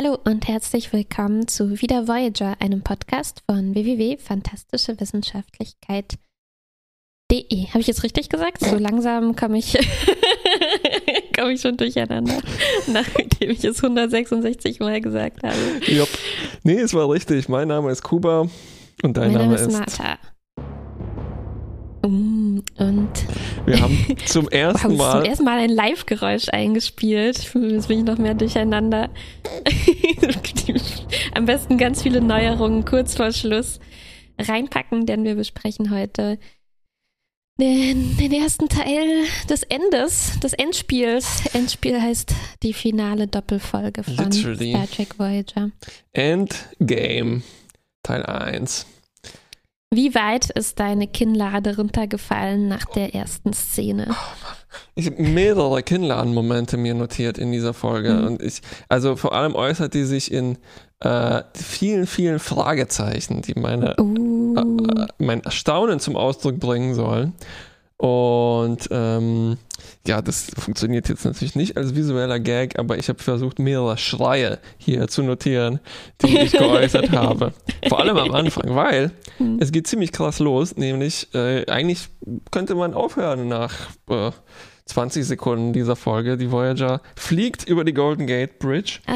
Hallo und herzlich willkommen zu Wieder Voyager, einem Podcast von www.fantastischewissenschaftlichkeit.de. Habe ich jetzt richtig gesagt? So langsam komme ich, komme ich schon durcheinander, nachdem ich es 166 Mal gesagt habe. Jupp. Nee, es war richtig. Mein Name ist Kuba und dein Name, Name ist Martha. Mm, Und Wir haben zum ersten wow, zum Mal. ersten Mal ein Live-Geräusch eingespielt. Jetzt bin ich noch mehr durcheinander. Am besten ganz viele Neuerungen kurz vor Schluss reinpacken, denn wir besprechen heute den, den ersten Teil des Endes, des Endspiels. Endspiel heißt die finale Doppelfolge von Literally. Star Trek Voyager. Endgame Teil 1. Wie weit ist deine Kinnlade runtergefallen nach der ersten Szene? Ich habe mehrere Kinnladenmomente mir notiert in dieser Folge. Mhm. Und ich, also vor allem äußert die sich in äh, vielen, vielen Fragezeichen, die meine, Uh, äh, mein Erstaunen zum Ausdruck bringen sollen. Und ähm, ja, das funktioniert jetzt natürlich nicht als visueller Gag, aber ich habe versucht, mehrere Schreie hier zu notieren, die ich geäußert habe. Vor allem am Anfang, weil Hm. es geht ziemlich krass los, nämlich äh, eigentlich könnte man aufhören nach äh, 20 Sekunden dieser Folge. Die Voyager fliegt über die Golden Gate Bridge. ah,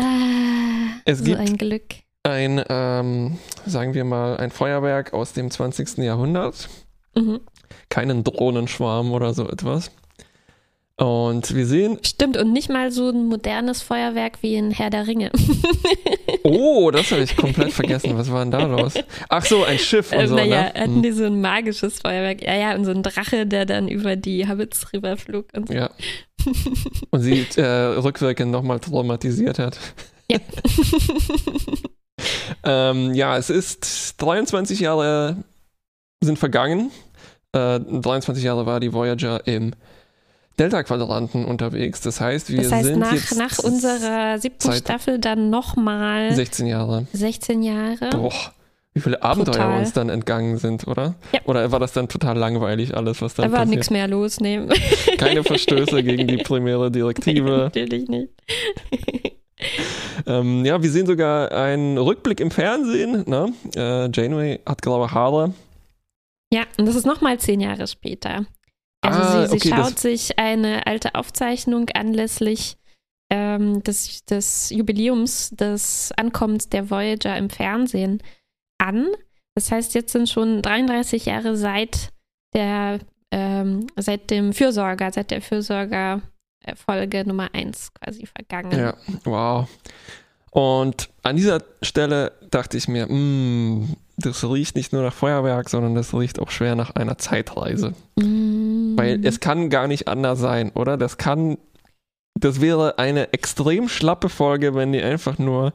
Es so gibt ein Glück. ein, ähm, sagen wir mal, ein Feuerwerk aus dem 20. Jahrhundert. Mhm. Keinen Drohnenschwarm oder so etwas. Und wir sehen, Stimmt, und nicht mal so ein modernes Feuerwerk wie in Herr der Ringe. oh, das habe ich komplett vergessen. Was war denn da los? Ach so, ein Schiff und Äh, so, naja, ne? hatten Hm. die so ein magisches Feuerwerk. Ja, ja, und so ein Drache, der dann über die Habits rüberflug und so. Ja. Und sie äh, rückwirkend nochmal traumatisiert hat. Ja. ähm, ja, es ist 23 Jahre sind vergangen. Äh, 23 Jahre war die Voyager im Delta-Quadranten unterwegs. Das heißt, wir das heißt, sind nach, jetzt nach unserer siebten Staffel dann nochmal 16 Jahre. 16 Jahre. Boah, wie viele Abenteuer Brutal. uns dann entgangen sind, oder? Ja. Oder war das dann total langweilig, alles, was Da dann war passiert? nichts mehr los, ne? Keine Verstöße gegen die primäre Direktive. Natürlich nicht. Ähm, ja, wir sehen sogar einen Rückblick im Fernsehen. Ne? Äh, Janeway hat graue Haare. Ja, und das ist nochmal zehn Jahre später. Also Ah, sie, sie okay, schaut sich eine alte Aufzeichnung anlässlich ähm, des, des Jubiläums des Ankommens der Voyager im Fernsehen an. Das heißt, jetzt sind schon 33 Jahre seit der ähm, seit dem Fürsorger, seit der Fürsorger-Folge Nummer 1 quasi vergangen. Ja, wow. Und an dieser Stelle dachte ich mir, mm, das riecht nicht nur nach Feuerwerk, sondern das riecht auch schwer nach einer Zeitreise. Mm. Weil es kann gar nicht anders sein, oder? Das kann, das wäre eine extrem schlappe Folge, wenn die einfach nur,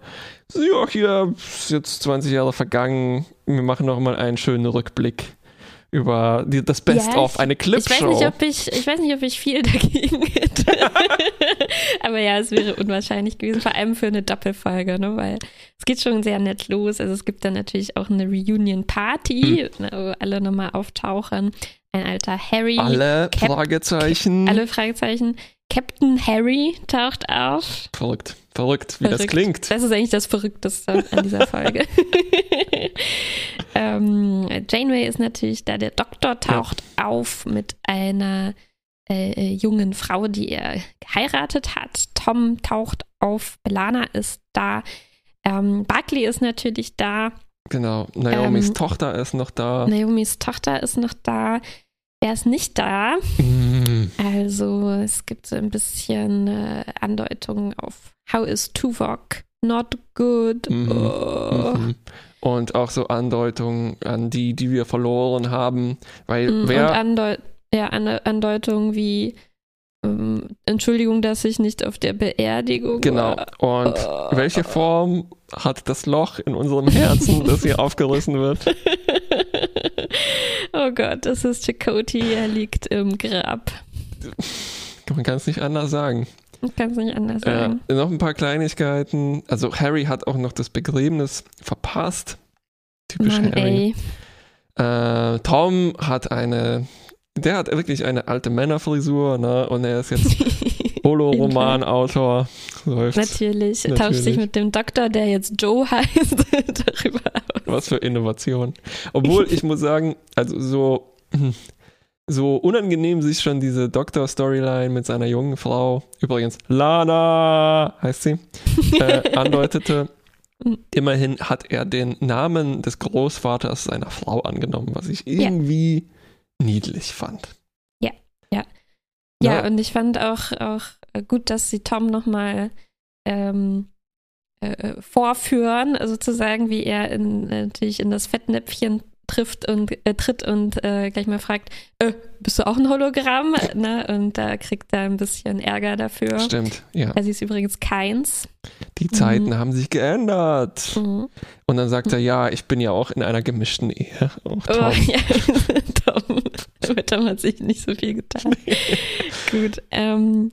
so, ja, hier ist jetzt 20 Jahre vergangen, wir machen noch mal einen schönen Rückblick über die, das Best Ja, of, eine Ich weiß, nicht, ob ich, ich weiß nicht, ob ich viel dagegen hätte. Aber ja, es wäre unwahrscheinlich gewesen, vor allem für eine Doppelfolge, ne? weil es geht schon sehr nett los. Also es gibt dann natürlich auch eine Reunion-Party, ne, wo alle nochmal auftauchen. Ein alter Harry. Alle Cap- Fragezeichen. alle Fragezeichen. Captain Harry taucht auf. Verrückt, verrückt, wie das Verrückt. klingt. Das ist eigentlich das Verrückteste an dieser Folge. ähm, Janeway ist natürlich da, der Doktor taucht auf mit einer äh, äh, jungen Frau, die er geheiratet hat. Tom taucht auf, Belana ist da. Ähm, Barclay ist natürlich da. Genau, Naomis Ähm, Tochter ist noch da. Naomis Tochter ist noch da. Er ist nicht da. Mm, Also es gibt so ein bisschen äh, Andeutungen auf How is Tuvok not good. Mhm. Oh. mhm. Und auch so Andeutungen an die, die wir verloren haben. Weil Mm, Und wer, Andeu ja, Ande Andeutungen wie ähm, Entschuldigung, dass ich nicht auf der Beerdigung genau, war. und Oh. welche Form hat das Loch in unserem Herzen, das hier aufgerissen wird? oh Gott, das ist Chakoti, er liegt im Grab. Man kann es nicht anders sagen. Ich kann es nicht anders Äh, sagen. noch ein paar Kleinigkeiten. Also Harry hat auch noch das Begräbnis verpasst. Typisch Mann, Harry. ey. Äh, Tom hat eine, der hat wirklich eine alte Männerfrisur, ne? Und er ist jetzt Holo-Roman-Autor. Natürlich. Natürlich. Tauscht sich mit dem Doktor, der jetzt Joe heißt, darüber aus. Was für Innovation. Obwohl, ich muss sagen, also so, so unangenehm sich schon diese Doktor-Storyline mit seiner jungen Frau, übrigens Lana heißt sie, äh, andeutete. Immerhin hat er den Namen des Großvaters seiner Frau angenommen, was ich irgendwie ja. niedlich fand. Ja, ja. Ja, ja, und ich fand auch, auch gut, dass sie Tom nochmal ähm, äh, äh, vorführen, sozusagen, wie er in, natürlich in das Fettnäpfchen trifft und äh, tritt und äh, gleich mal fragt, äh, bist du auch ein Hologramm? ne? Und da kriegt er ein bisschen Ärger dafür. Stimmt, ja. Er ist übrigens keins. Die Zeiten mhm. haben sich geändert. Mhm. Und dann sagt er, ja, ich bin ja auch in einer gemischten Ehe. Oh, Tom. Oh, ja. Tom. Tom hat sich nicht so viel getan. Gut. Ähm,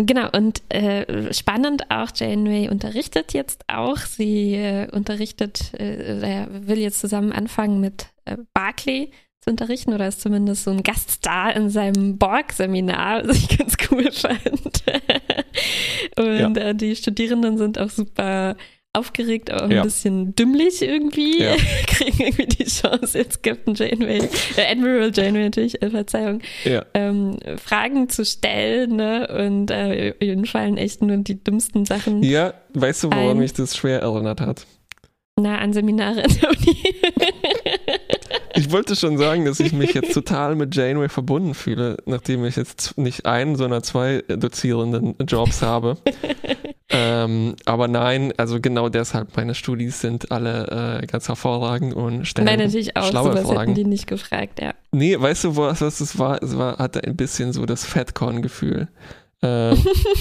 Genau, und äh, spannend auch, Janeway unterrichtet jetzt auch. Sie äh, unterrichtet, äh, will jetzt zusammen anfangen mit äh, Barclay zu unterrichten oder ist zumindest so ein Gaststar in seinem Borg-Seminar, was ich ganz cool fand. und ja. Äh, die Studierenden sind auch super aufgeregt, aber ja. ein bisschen dümmlich irgendwie. Ja. Kriegen irgendwie die Chance, jetzt Captain Janeway, äh, Admiral Janeway natürlich, äh, Verzeihung, ja. ähm, Fragen zu stellen, ne? Und äh, ihnen fallen echt nur die dümmsten Sachen. Ja, weißt du, woran ein. mich das schwer erinnert hat? Na, an Seminare in der Uni. ich wollte schon sagen, dass ich mich jetzt total mit Janeway verbunden fühle, nachdem ich jetzt nicht einen, sondern zwei dozierenden Jobs habe. ähm, aber nein, also genau deshalb, meine Studis sind alle äh, ganz hervorragend und stellen Meine natürlich auch, schlaue sowas Fragen. hätten die nicht gefragt, ja. Nee, weißt du, was, was das war? Es war, hatte ein bisschen so das Fatcon-Gefühl. Äh,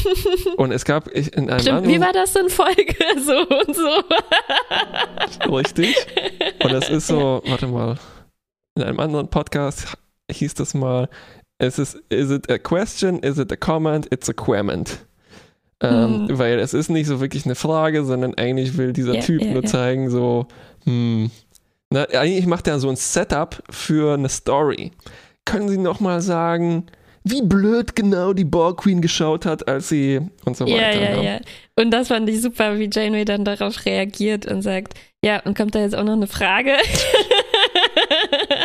und es gab ich, in einem Stimmt, wie war das in Folge so und so? Richtig. Und es ist so, warte mal, in einem anderen Podcast hieß das mal, es ist, is it a question, is it a comment, it's a quement. Ähm, mhm. Weil es ist nicht so wirklich eine Frage, sondern eigentlich will dieser yeah, Typ yeah, nur yeah. zeigen, so, hm, na, eigentlich macht er so ein Setup für eine Story. Können Sie nochmal sagen, wie blöd genau die Borg Queen geschaut hat, als sie und so weiter. Ja, ja, ja. Und das fand ich super, wie Janeway dann darauf reagiert und sagt, ja, und kommt da jetzt auch noch eine Frage?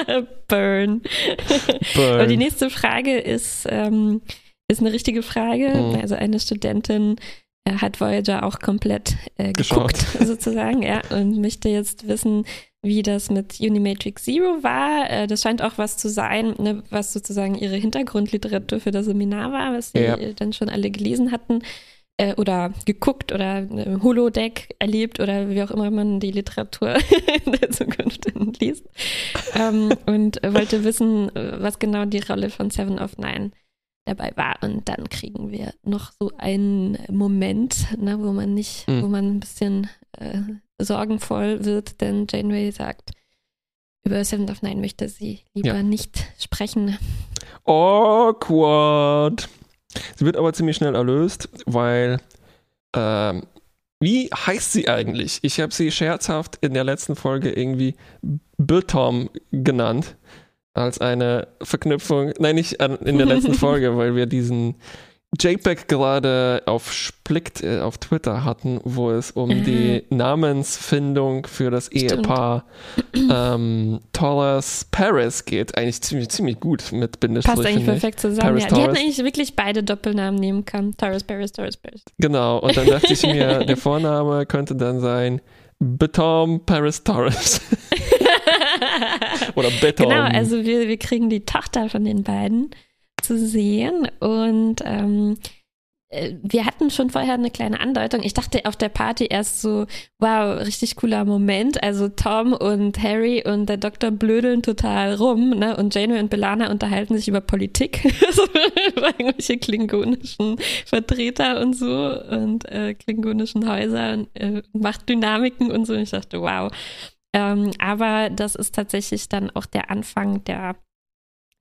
Burn. Burn. Und die nächste Frage ist, ähm, ist eine richtige Frage. Mhm. Also eine Studentin äh, hat Voyager auch komplett äh, geguckt, sozusagen, ja, und möchte jetzt wissen, wie das mit Unimatrix Zero war. Äh, das scheint auch was zu sein, ne, was sozusagen ihre Hintergrundliteratur für das Seminar war, was sie ja. dann schon alle gelesen hatten äh, oder geguckt oder äh, Holodeck erlebt oder wie auch immer man die Literatur in der Zukunft liest. Ähm, und wollte wissen, was genau die Rolle von Seven of Nine dabei war. Und dann kriegen wir noch so einen Moment, ne, wo man nicht, mhm. wo man ein bisschen äh, sorgenvoll wird, denn Janeway sagt, über Seven of Nine möchte sie lieber ja. nicht sprechen. Awkward. Sie wird aber ziemlich schnell erlöst, weil ähm, wie heißt sie eigentlich? Ich habe sie scherzhaft in der letzten Folge irgendwie Bitom genannt. Als eine Verknüpfung. Nein, nicht in der letzten Folge, weil wir diesen JPEG gerade auf Splickt äh, auf Twitter hatten, wo es um mhm. die Namensfindung für das. Ehepaar ähm, Torres Paris geht. Eigentlich ziemlich, ziemlich gut mit Bindestrich. Passt eigentlich perfekt zusammen. ja. Die hätten eigentlich wirklich beide Doppelnamen nehmen können. Torres Paris, Torres Paris. Genau, und dann dachte ich mir, der Vorname könnte dann sein Beton Paris Torres. Oder Beton. Genau, also wir, wir kriegen die Tochter von den beiden zu sehen. Und ähm, äh, wir hatten schon vorher eine kleine Andeutung. Ich dachte auf der Party erst so, wow, richtig cooler Moment. Also Tom und Harry und der Doktor blödeln total rum, ne? Und Janeway und Belana unterhalten sich über Politik, über irgendwelche klingonischen Vertreter und so und äh, klingonischen Häuser und äh, Machtdynamiken und so. Und ich dachte, wow. Ähm, aber das ist tatsächlich dann auch der Anfang der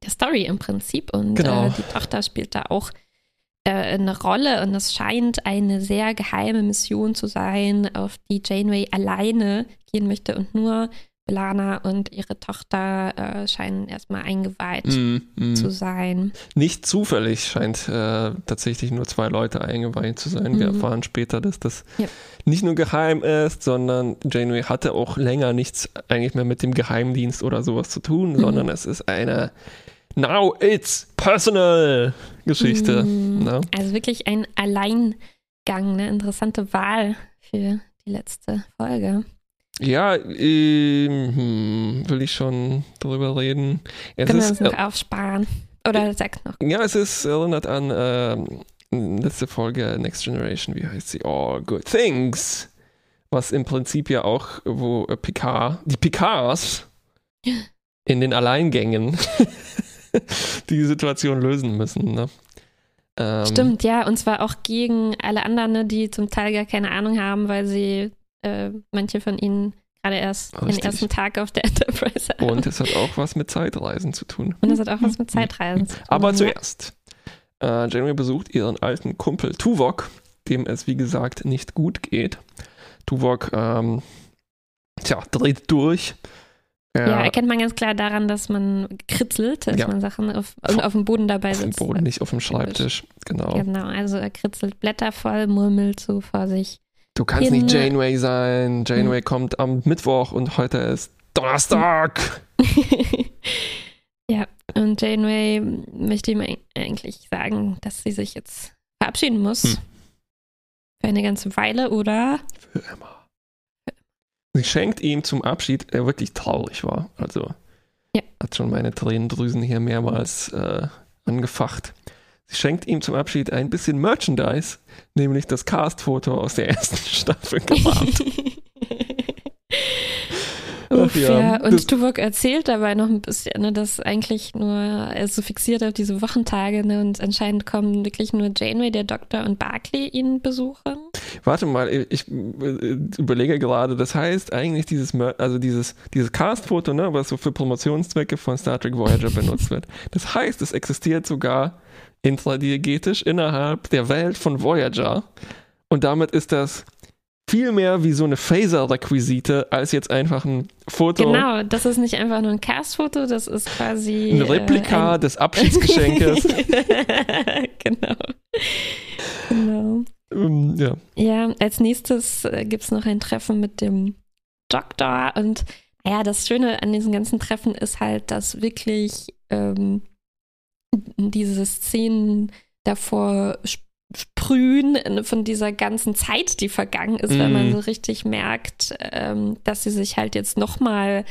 der Story im Prinzip. Und genau. äh, die Tochter spielt da auch äh, eine Rolle und es scheint eine sehr geheime Mission zu sein, auf die Janeway alleine gehen möchte und nur Lana und ihre Tochter äh, scheinen erstmal eingeweiht Mm, mm. zu sein. Nicht zufällig scheint äh, tatsächlich nur zwei Leute eingeweiht zu sein. Wir Mhm. erfahren später, dass das Ja. nicht nur geheim ist, sondern Janeway hatte auch länger nichts eigentlich mehr mit dem Geheimdienst oder sowas zu tun, Mhm. sondern es ist eine Now it's personal Geschichte. Mm, Ne? Also wirklich ein Alleingang, eine interessante Wahl für die letzte Folge. Ja, ähm, hm, will ich schon drüber reden. Es Können wir ist, uns noch aufsparen? Oder sag's noch. Ja, es ist erinnert an ähm, letzte Folge Next Generation, wie heißt sie? All Good Things. Was im Prinzip ja auch, wo äh, Picard, die Picards in den Alleingängen die Situation lösen müssen. Ne? Ähm, Stimmt, ja, und zwar auch gegen alle anderen, ne, die zum Teil gar keine Ahnung haben, weil sie äh, manche von ihnen gerade erst Richtig. den ersten Tag auf der Enterprise haben. Und es hat auch was mit Zeitreisen zu tun. Und das hat auch was mit Zeitreisen zu tun. Aber zuerst. Äh, Janeway besucht ihren alten Kumpel Tuvok, dem es wie gesagt nicht gut geht. Tuvok, ähm, tja, dreht durch. Er Ja, erkennt man ganz klar daran, dass man kritzelt, dass Ja. man Sachen auf, auf dem Boden dabei auf dem sitzt. Boden, nicht auf dem Schreibtisch. Genau. Genau, also er kritzelt Blätter voll, murmelt so vor sich. Du kannst In- nicht Janeway sein. Janeway Hm. kommt am Mittwoch und heute ist Donnerstag. ja, und Janeway möchte ihm eig- eigentlich sagen, dass sie sich jetzt verabschieden muss. Hm. Für eine ganze Weile, oder? Für immer. Sie schenkt ihm zum Abschied, der wirklich traurig war. Also Ja. hat schon meine Tränendrüsen hier mehrmals äh, angefacht. Sie schenkt ihm zum Abschied ein bisschen Merchandise, nämlich das Cast-Foto aus der ersten Staffel gerahmt. Ach ja, Und Tuvok erzählt dabei noch ein bisschen, ne, dass eigentlich nur, er ist so fixiert auf diese Wochentage, ne, und anscheinend kommen wirklich nur Janeway, der Doktor und Barclay ihn besuchen. Warte mal, ich äh, überlege gerade, das heißt eigentlich dieses, also dieses, dieses Cast-Foto, ne, was so für Promotionszwecke von Star Trek Voyager benutzt wird. Das heißt, es existiert sogar intradiegetisch innerhalb der Welt von Voyager. Und damit ist das viel mehr wie so eine Phaser-Requisite als jetzt einfach ein Foto, Genau, das ist nicht einfach nur ein Cast-Foto, das ist quasi. ein Replika Äh, des Abschiedsgeschenkes. ein genau. Genau. ähm, ja. Ja, als nächstes äh, gibt es noch ein Treffen mit dem Doktor und ja, das Schöne an diesen ganzen Treffen ist halt, dass wirklich ähm, diese Szenen davor sp- äh, von dieser ganzen Zeit, die vergangen ist, weil man Mhm. so richtig merkt, ähm, dass sie sich halt jetzt nochmal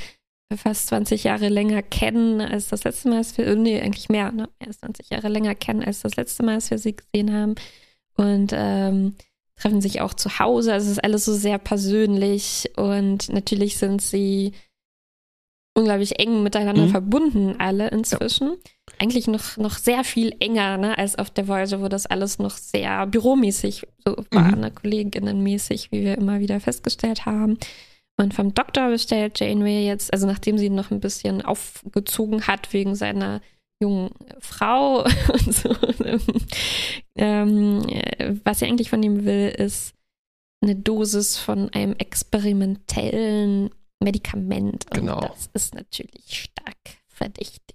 fast 20 Jahre länger kennen als das letzte Mal, als wir, äh, nee, eigentlich mehr, ne? mehr als 20 Jahre länger kennen als das letzte Mal, als wir sie gesehen haben. Und ähm, treffen sich auch zu Hause. Also es ist alles so sehr persönlich und natürlich sind sie unglaublich eng miteinander Mhm. verbunden, alle inzwischen. Eigentlich noch, noch sehr viel enger, ne, als auf der Voyager, wo das alles noch sehr büromäßig so war, Mhm. ne, kolleginnenmäßig, wie wir immer wieder festgestellt haben. Und vom Doktor bestellt Janeway jetzt, also nachdem sie ihn noch ein bisschen aufgezogen hat wegen seiner jungen Frau und so, ähm, äh, was sie eigentlich von ihm will, ist eine Dosis von einem experimentellen Medikament. Und Genau. das ist natürlich stark verdächtig.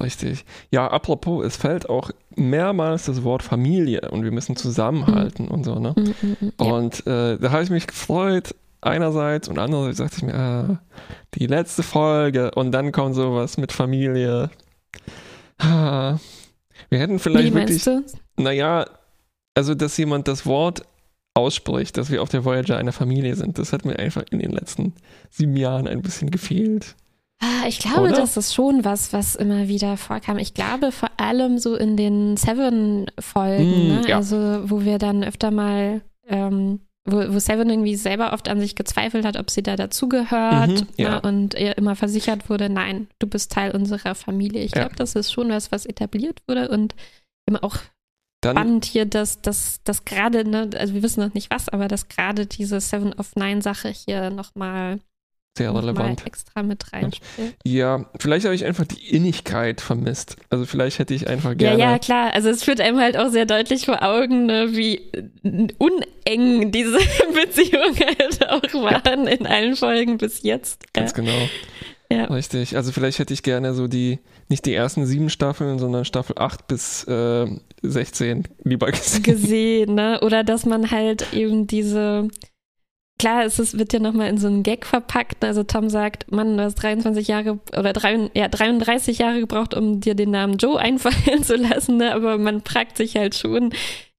Richtig. Ja, apropos, es fällt auch mehrmals das Wort Familie und wir müssen zusammenhalten und so, ne? Mm, mm, ja. Und äh, da habe ich mich gefreut, einerseits und andererseits dachte ich mir, ah, die letzte Folge und dann kommt sowas mit Familie. Ah, wir hätten Wie vielleicht wirklich, meinst du? naja, also dass jemand das Wort ausspricht, dass wir auf der Voyager eine Familie sind, das hat mir einfach in den letzten sieben Jahren ein bisschen gefehlt. Ah, Ich glaube, Oder? das ist schon was, was immer wieder vorkam. Ich glaube vor allem so in den Seven-Folgen, Mm, ne? ja. also wo wir dann öfter mal, ähm, wo, wo Seven irgendwie selber oft an sich gezweifelt hat, ob sie da dazugehört Mhm, ja. ne? und ihr immer versichert wurde, nein, du bist Teil unserer Familie. Ich Ja. glaube, das ist schon was, was etabliert wurde und immer auch Dann, spannend hier, dass dass dass gerade, ne, also wir wissen noch nicht was, aber dass gerade diese Seven of Nine Sache hier nochmal sehr relevant. extra mit reinspielt. Ja, vielleicht habe ich einfach die Innigkeit vermisst. Also vielleicht hätte ich einfach Ja, gerne. ja, klar. Also es führt einem halt auch sehr deutlich vor Augen, ne, wie uneng diese Beziehung halt auch waren in allen Folgen bis jetzt. Ganz genau. Ja. Richtig. Also vielleicht hätte ich gerne so die, nicht die ersten sieben Staffeln, sondern Staffel 8 bis äh, 16 lieber gesehen. gesehen, ne? Oder dass man halt eben diese, klar, es ist, wird ja nochmal in so einen Gag verpackt. Also Tom sagt, Mann, du hast 23 Jahre oder drei, ja, 33 Jahre gebraucht, um dir den Namen Joe einfallen zu lassen, ne? Aber man fragt sich halt schon,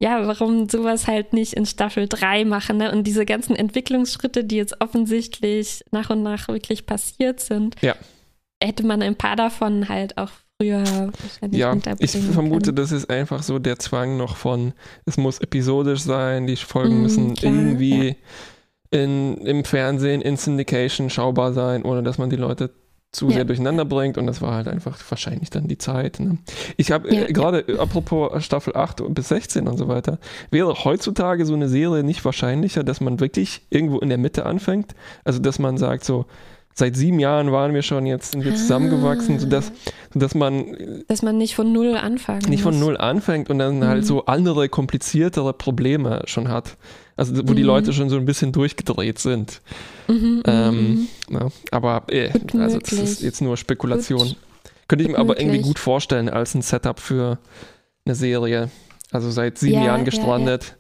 ja, warum sowas halt nicht in Staffel 3 machen, ne? Und diese ganzen Entwicklungsschritte, die jetzt offensichtlich nach und nach wirklich passiert sind, Ja. hätte man ein paar davon halt auch früher wahrscheinlich Ja, ich vermute, können. das ist einfach so der Zwang noch von, es muss episodisch sein, die Folgen Mm, müssen klar, irgendwie in, im Fernsehen, in Syndication schaubar sein, ohne dass man die Leute zu Ja. sehr durcheinander bringt und das war halt einfach wahrscheinlich dann die Zeit. Ne? Ich habe Ja, äh, gerade, äh, apropos Staffel 8 bis 16 und so weiter, wäre heutzutage so eine Serie nicht wahrscheinlicher, dass man wirklich irgendwo in der Mitte anfängt? Also, dass man sagt so, seit sieben Jahren waren wir schon, jetzt sind wir zusammengewachsen, Ah. sodass, sodass man Dass man nicht von Null anfangen nicht von muss. null anfängt und dann Mhm. halt so andere, kompliziertere Probleme schon hat. Also wo die Mhm. Leute schon so ein bisschen durchgedreht sind. Mhm, Ähm, ja, aber äh, Gut also das ist jetzt nur Spekulation. Gut. Könnte ich mir aber irgendwie möglich. gut vorstellen als ein Setup für eine Serie. Also seit sieben Ja, Jahren ja, gestrandet,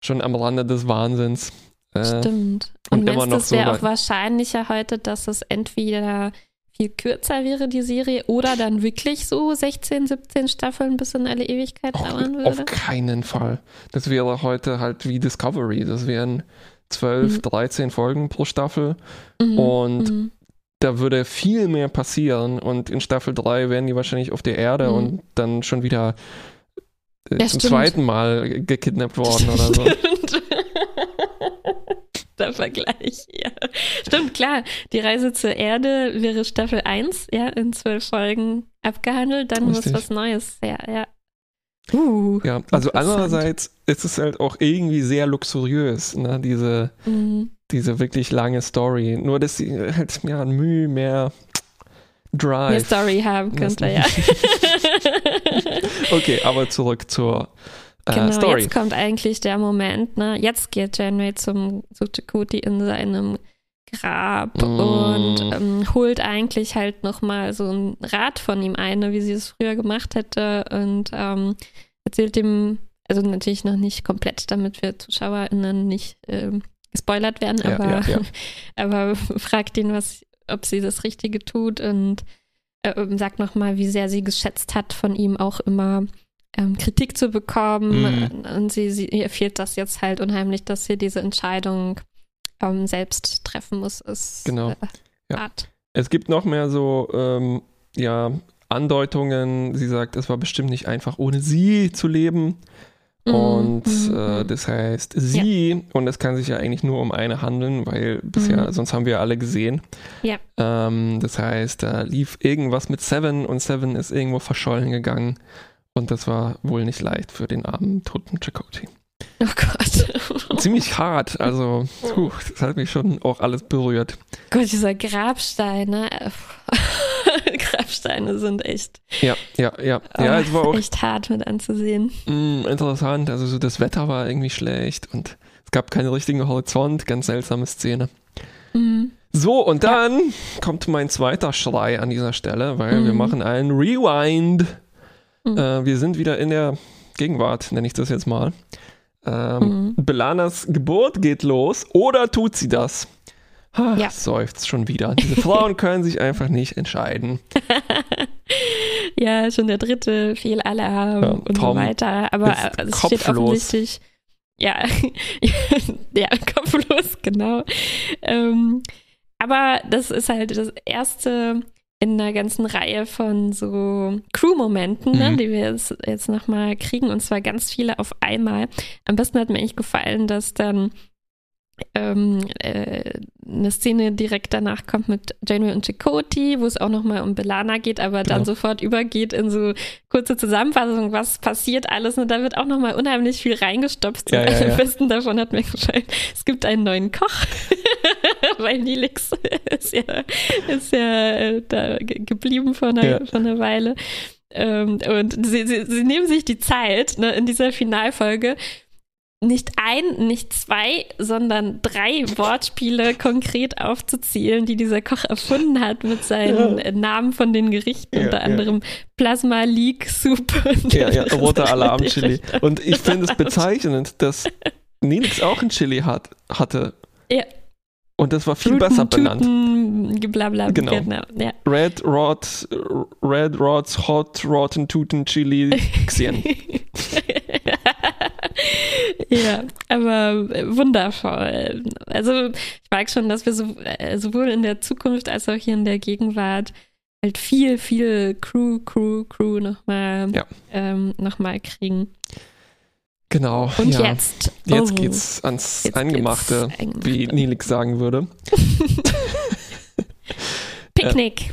schon am Rande des Wahnsinns. Äh, Stimmt. und Und meinst es so wäre weit- auch wahrscheinlicher heute, dass es entweder viel kürzer wäre, die Serie, oder dann wirklich so 16, 17 Staffeln bis in alle Ewigkeit dauern auf, auf würde? keinen Fall. Das wäre heute halt wie Discovery. Das wären 12, Mhm. 13 Folgen pro Staffel. Mhm, und mhm. da würde viel mehr passieren und in Staffel 3 wären die wahrscheinlich auf der Erde Mhm. und dann schon wieder äh, Ja, zum stimmt. zweiten Mal gekidnappt worden oder so. Stimmt. Der Vergleich, ja. Stimmt, klar. Die Reise zur Erde wäre Staffel 1, ja, in zwölf Folgen abgehandelt. Dann Richtig. muss was Neues, ja, ja. Uh, Ja, also andererseits ist es halt auch irgendwie sehr luxuriös, ne, diese, mhm. diese wirklich lange Story. Nur, dass sie halt ja, Mühe mehr Drive. Mehr Story haben könnte, ja. Okay, aber zurück zur genau, Story. jetzt kommt eigentlich der Moment, ne? Jetzt geht Janeway zum zu Chakotay in seinem Grab Mm. und ähm, holt eigentlich halt nochmal so einen Rat von ihm ein, ne, wie sie es früher gemacht hätte und ähm, erzählt ihm, also natürlich noch nicht komplett, damit wir ZuschauerInnen nicht ähm, gespoilert werden, Ja, aber, ja, ja. aber fragt ihn, was, ob sie das Richtige tut und äh, sagt nochmal, wie sehr sie geschätzt hat, von ihm auch immer ähm, Kritik zu bekommen. Mhm. Und sie, sie, ihr fehlt das jetzt halt unheimlich, dass sie diese Entscheidung ähm, selbst treffen muss. Ist, Genau. Äh, Ja. Es gibt noch mehr so, ähm, ja, Andeutungen. Sie sagt, es war bestimmt nicht einfach, ohne sie zu leben. Und Mhm, äh, mhm. das heißt, sie, und es kann sich ja eigentlich nur um eine handeln, weil bisher, Mhm. sonst haben wir alle gesehen. Ja. Ähm, das heißt, da lief irgendwas mit Seven und Seven ist irgendwo verschollen gegangen. Und das war wohl nicht leicht für den armen, toten Chakotay. Oh Gott. Ziemlich hart, also puh, das hat mich schon auch alles berührt. Gott, dieser Grabstein, ne? Grabsteine sind echt, Ja, ja, ja. Ja, oh, es war auch echt hart mit anzusehen. Mm, interessant. Also so das Wetter war irgendwie schlecht und es gab keinen richtigen Horizont. Ganz seltsame Szene. Mhm. So, und dann kommt mein zweiter Schrei an dieser Stelle, weil wir Mhm. machen einen Rewind. Mhm. Äh, wir sind wieder in der Gegenwart, nenne ich das jetzt mal. Ähm, Mhm. Belanas Geburt geht los oder tut sie das? Ha, Ja. Seufzt schon wieder. Diese Frauen können sich einfach nicht entscheiden. ja, schon der dritte Fehlalarm Ja, und Tom so weiter. Aber es steht kopflos. offensichtlich. Ja, ja, kopflos, genau. Ähm, aber das ist halt das erste in einer ganzen Reihe von so Crew-Momenten, ne, Mhm. die wir jetzt, jetzt nochmal kriegen, und zwar ganz viele auf einmal. Am besten hat mir eigentlich gefallen, dass dann ähm, äh, eine Szene direkt danach kommt mit Janeway und Chakotay, wo es auch nochmal um Belana geht, aber dann Genau. sofort übergeht in so kurze Zusammenfassung, was passiert alles. Und da wird auch nochmal unheimlich viel reingestopft. Ja, und ja, am ja. besten davon hat mir gefallen, es gibt einen neuen Koch, weil Nilix ist ja, ist ja äh, da ge- geblieben vor einer, Ja. vor einer Weile. Ähm, und sie, sie, sie nehmen sich die Zeit ne, in dieser Finalfolge, nicht ein, nicht zwei, sondern drei Wortspiele konkret aufzuzählen, die dieser Koch erfunden hat mit seinen ja. Namen von den Gerichten, ja, unter anderem Plasma Leak Soup. Ja, ja, roter Alarm Chili. Und ich finde es bezeichnend, dass Nilix auch ein Chili hat, hatte. Ja. Und das war viel Ruten, besser benannt. Tuten, bla bla, genau. genau ja. Red Rot, Red Rods Hot Rotten Tuten Chili Xien. ja, aber wundervoll. Also ich mag schon, dass wir so, äh, sowohl in der Zukunft als auch hier in der Gegenwart halt viel, viel Crew, Crew, Crew nochmal ja. ähm, noch kriegen. Genau. Und ja. jetzt? Jetzt oh, geht's ans jetzt Eingemachte, geht's wie Nilix sagen würde. Picknick.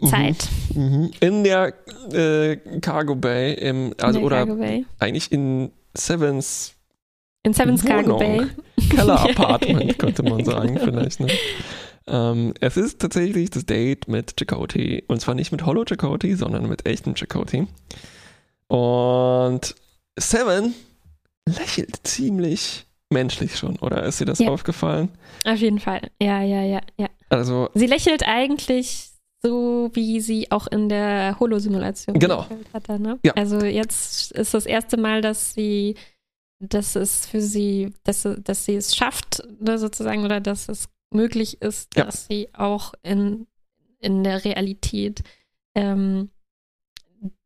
Äh, Zeit. Mhm, mhm. In der äh, Cargo Bay, im, also oder Bay. eigentlich in Sevens. In Sevens Cargo Bay. Keller Apartment, könnte man sagen, vielleicht. Ne? Ähm, es ist tatsächlich das Date mit Chakotay. Und zwar nicht mit Hollow Chakotay, sondern mit echtem Chakotay. Und Seven lächelt ziemlich menschlich schon, oder? Ist dir das ja. aufgefallen? Auf jeden Fall. Ja, ja, ja, ja. Also. Sie lächelt eigentlich so, wie sie auch in der Holo-Simulation genau. hatte. Ne? Ja. Also jetzt ist das erste Mal, dass sie, dass es für sie, dass, dass sie es schafft, ne, sozusagen, oder dass es möglich ist, ja. dass sie auch in, in der Realität ähm,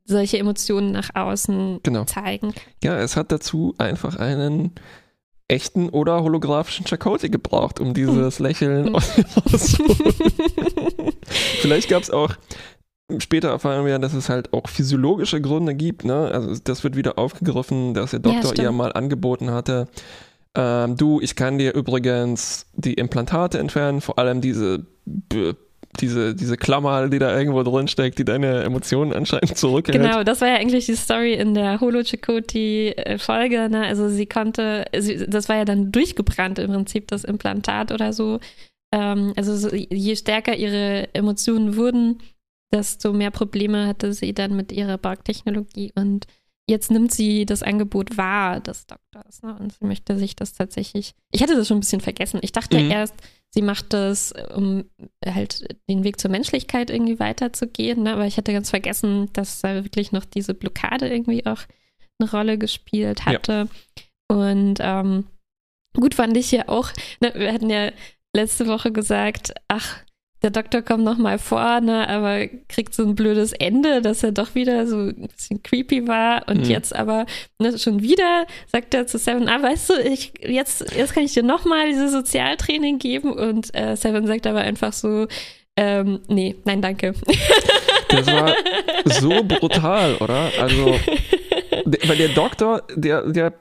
solche Emotionen nach außen genau. zeigen. Ja, es hat dazu einfach einen echten oder holographischen Chakotay gebraucht, um dieses hm. Lächeln hm. Vielleicht gab es auch, später erfahren wir, dass es halt auch physiologische Gründe gibt. Ne? Also das wird wieder aufgegriffen, dass der Doktor ja, ihr mal angeboten hatte, ähm, du, ich kann dir übrigens die Implantate entfernen, vor allem diese diese, diese Klammer, die da irgendwo drin steckt, die deine Emotionen anscheinend zurückhält. Genau, das war ja eigentlich die Story in der Holo Chakoti-Folge. Ne? Also sie konnte, sie, das war ja dann durchgebrannt im Prinzip, das Implantat oder so. Ähm, also so, je stärker ihre Emotionen wurden, desto mehr Probleme hatte sie dann mit ihrer Borg-Technologie und jetzt nimmt sie das Angebot wahr des Doktors ne? und sie möchte sich das tatsächlich. Ich hatte das schon ein bisschen vergessen. Ich dachte mhm. erst, sie macht das, um halt den Weg zur Menschlichkeit irgendwie weiterzugehen, ne? aber ich hatte ganz vergessen, dass da wirklich noch diese Blockade irgendwie auch eine Rolle gespielt hatte. Ja. Und ähm, gut fand ich ja auch, ne, wir hatten ja letzte Woche gesagt, ach, der Doktor kommt nochmal vor, ne, aber kriegt so ein blödes Ende, dass er doch wieder so ein bisschen creepy war. Und mhm. jetzt aber ne, schon wieder sagt er zu Seven, ah, weißt du, ich, jetzt, jetzt kann ich dir nochmal dieses Sozialtraining geben. Und äh, Seven sagt aber einfach so, ähm, nee, nein, danke. Das war so brutal, oder? Also, weil der Doktor, der, der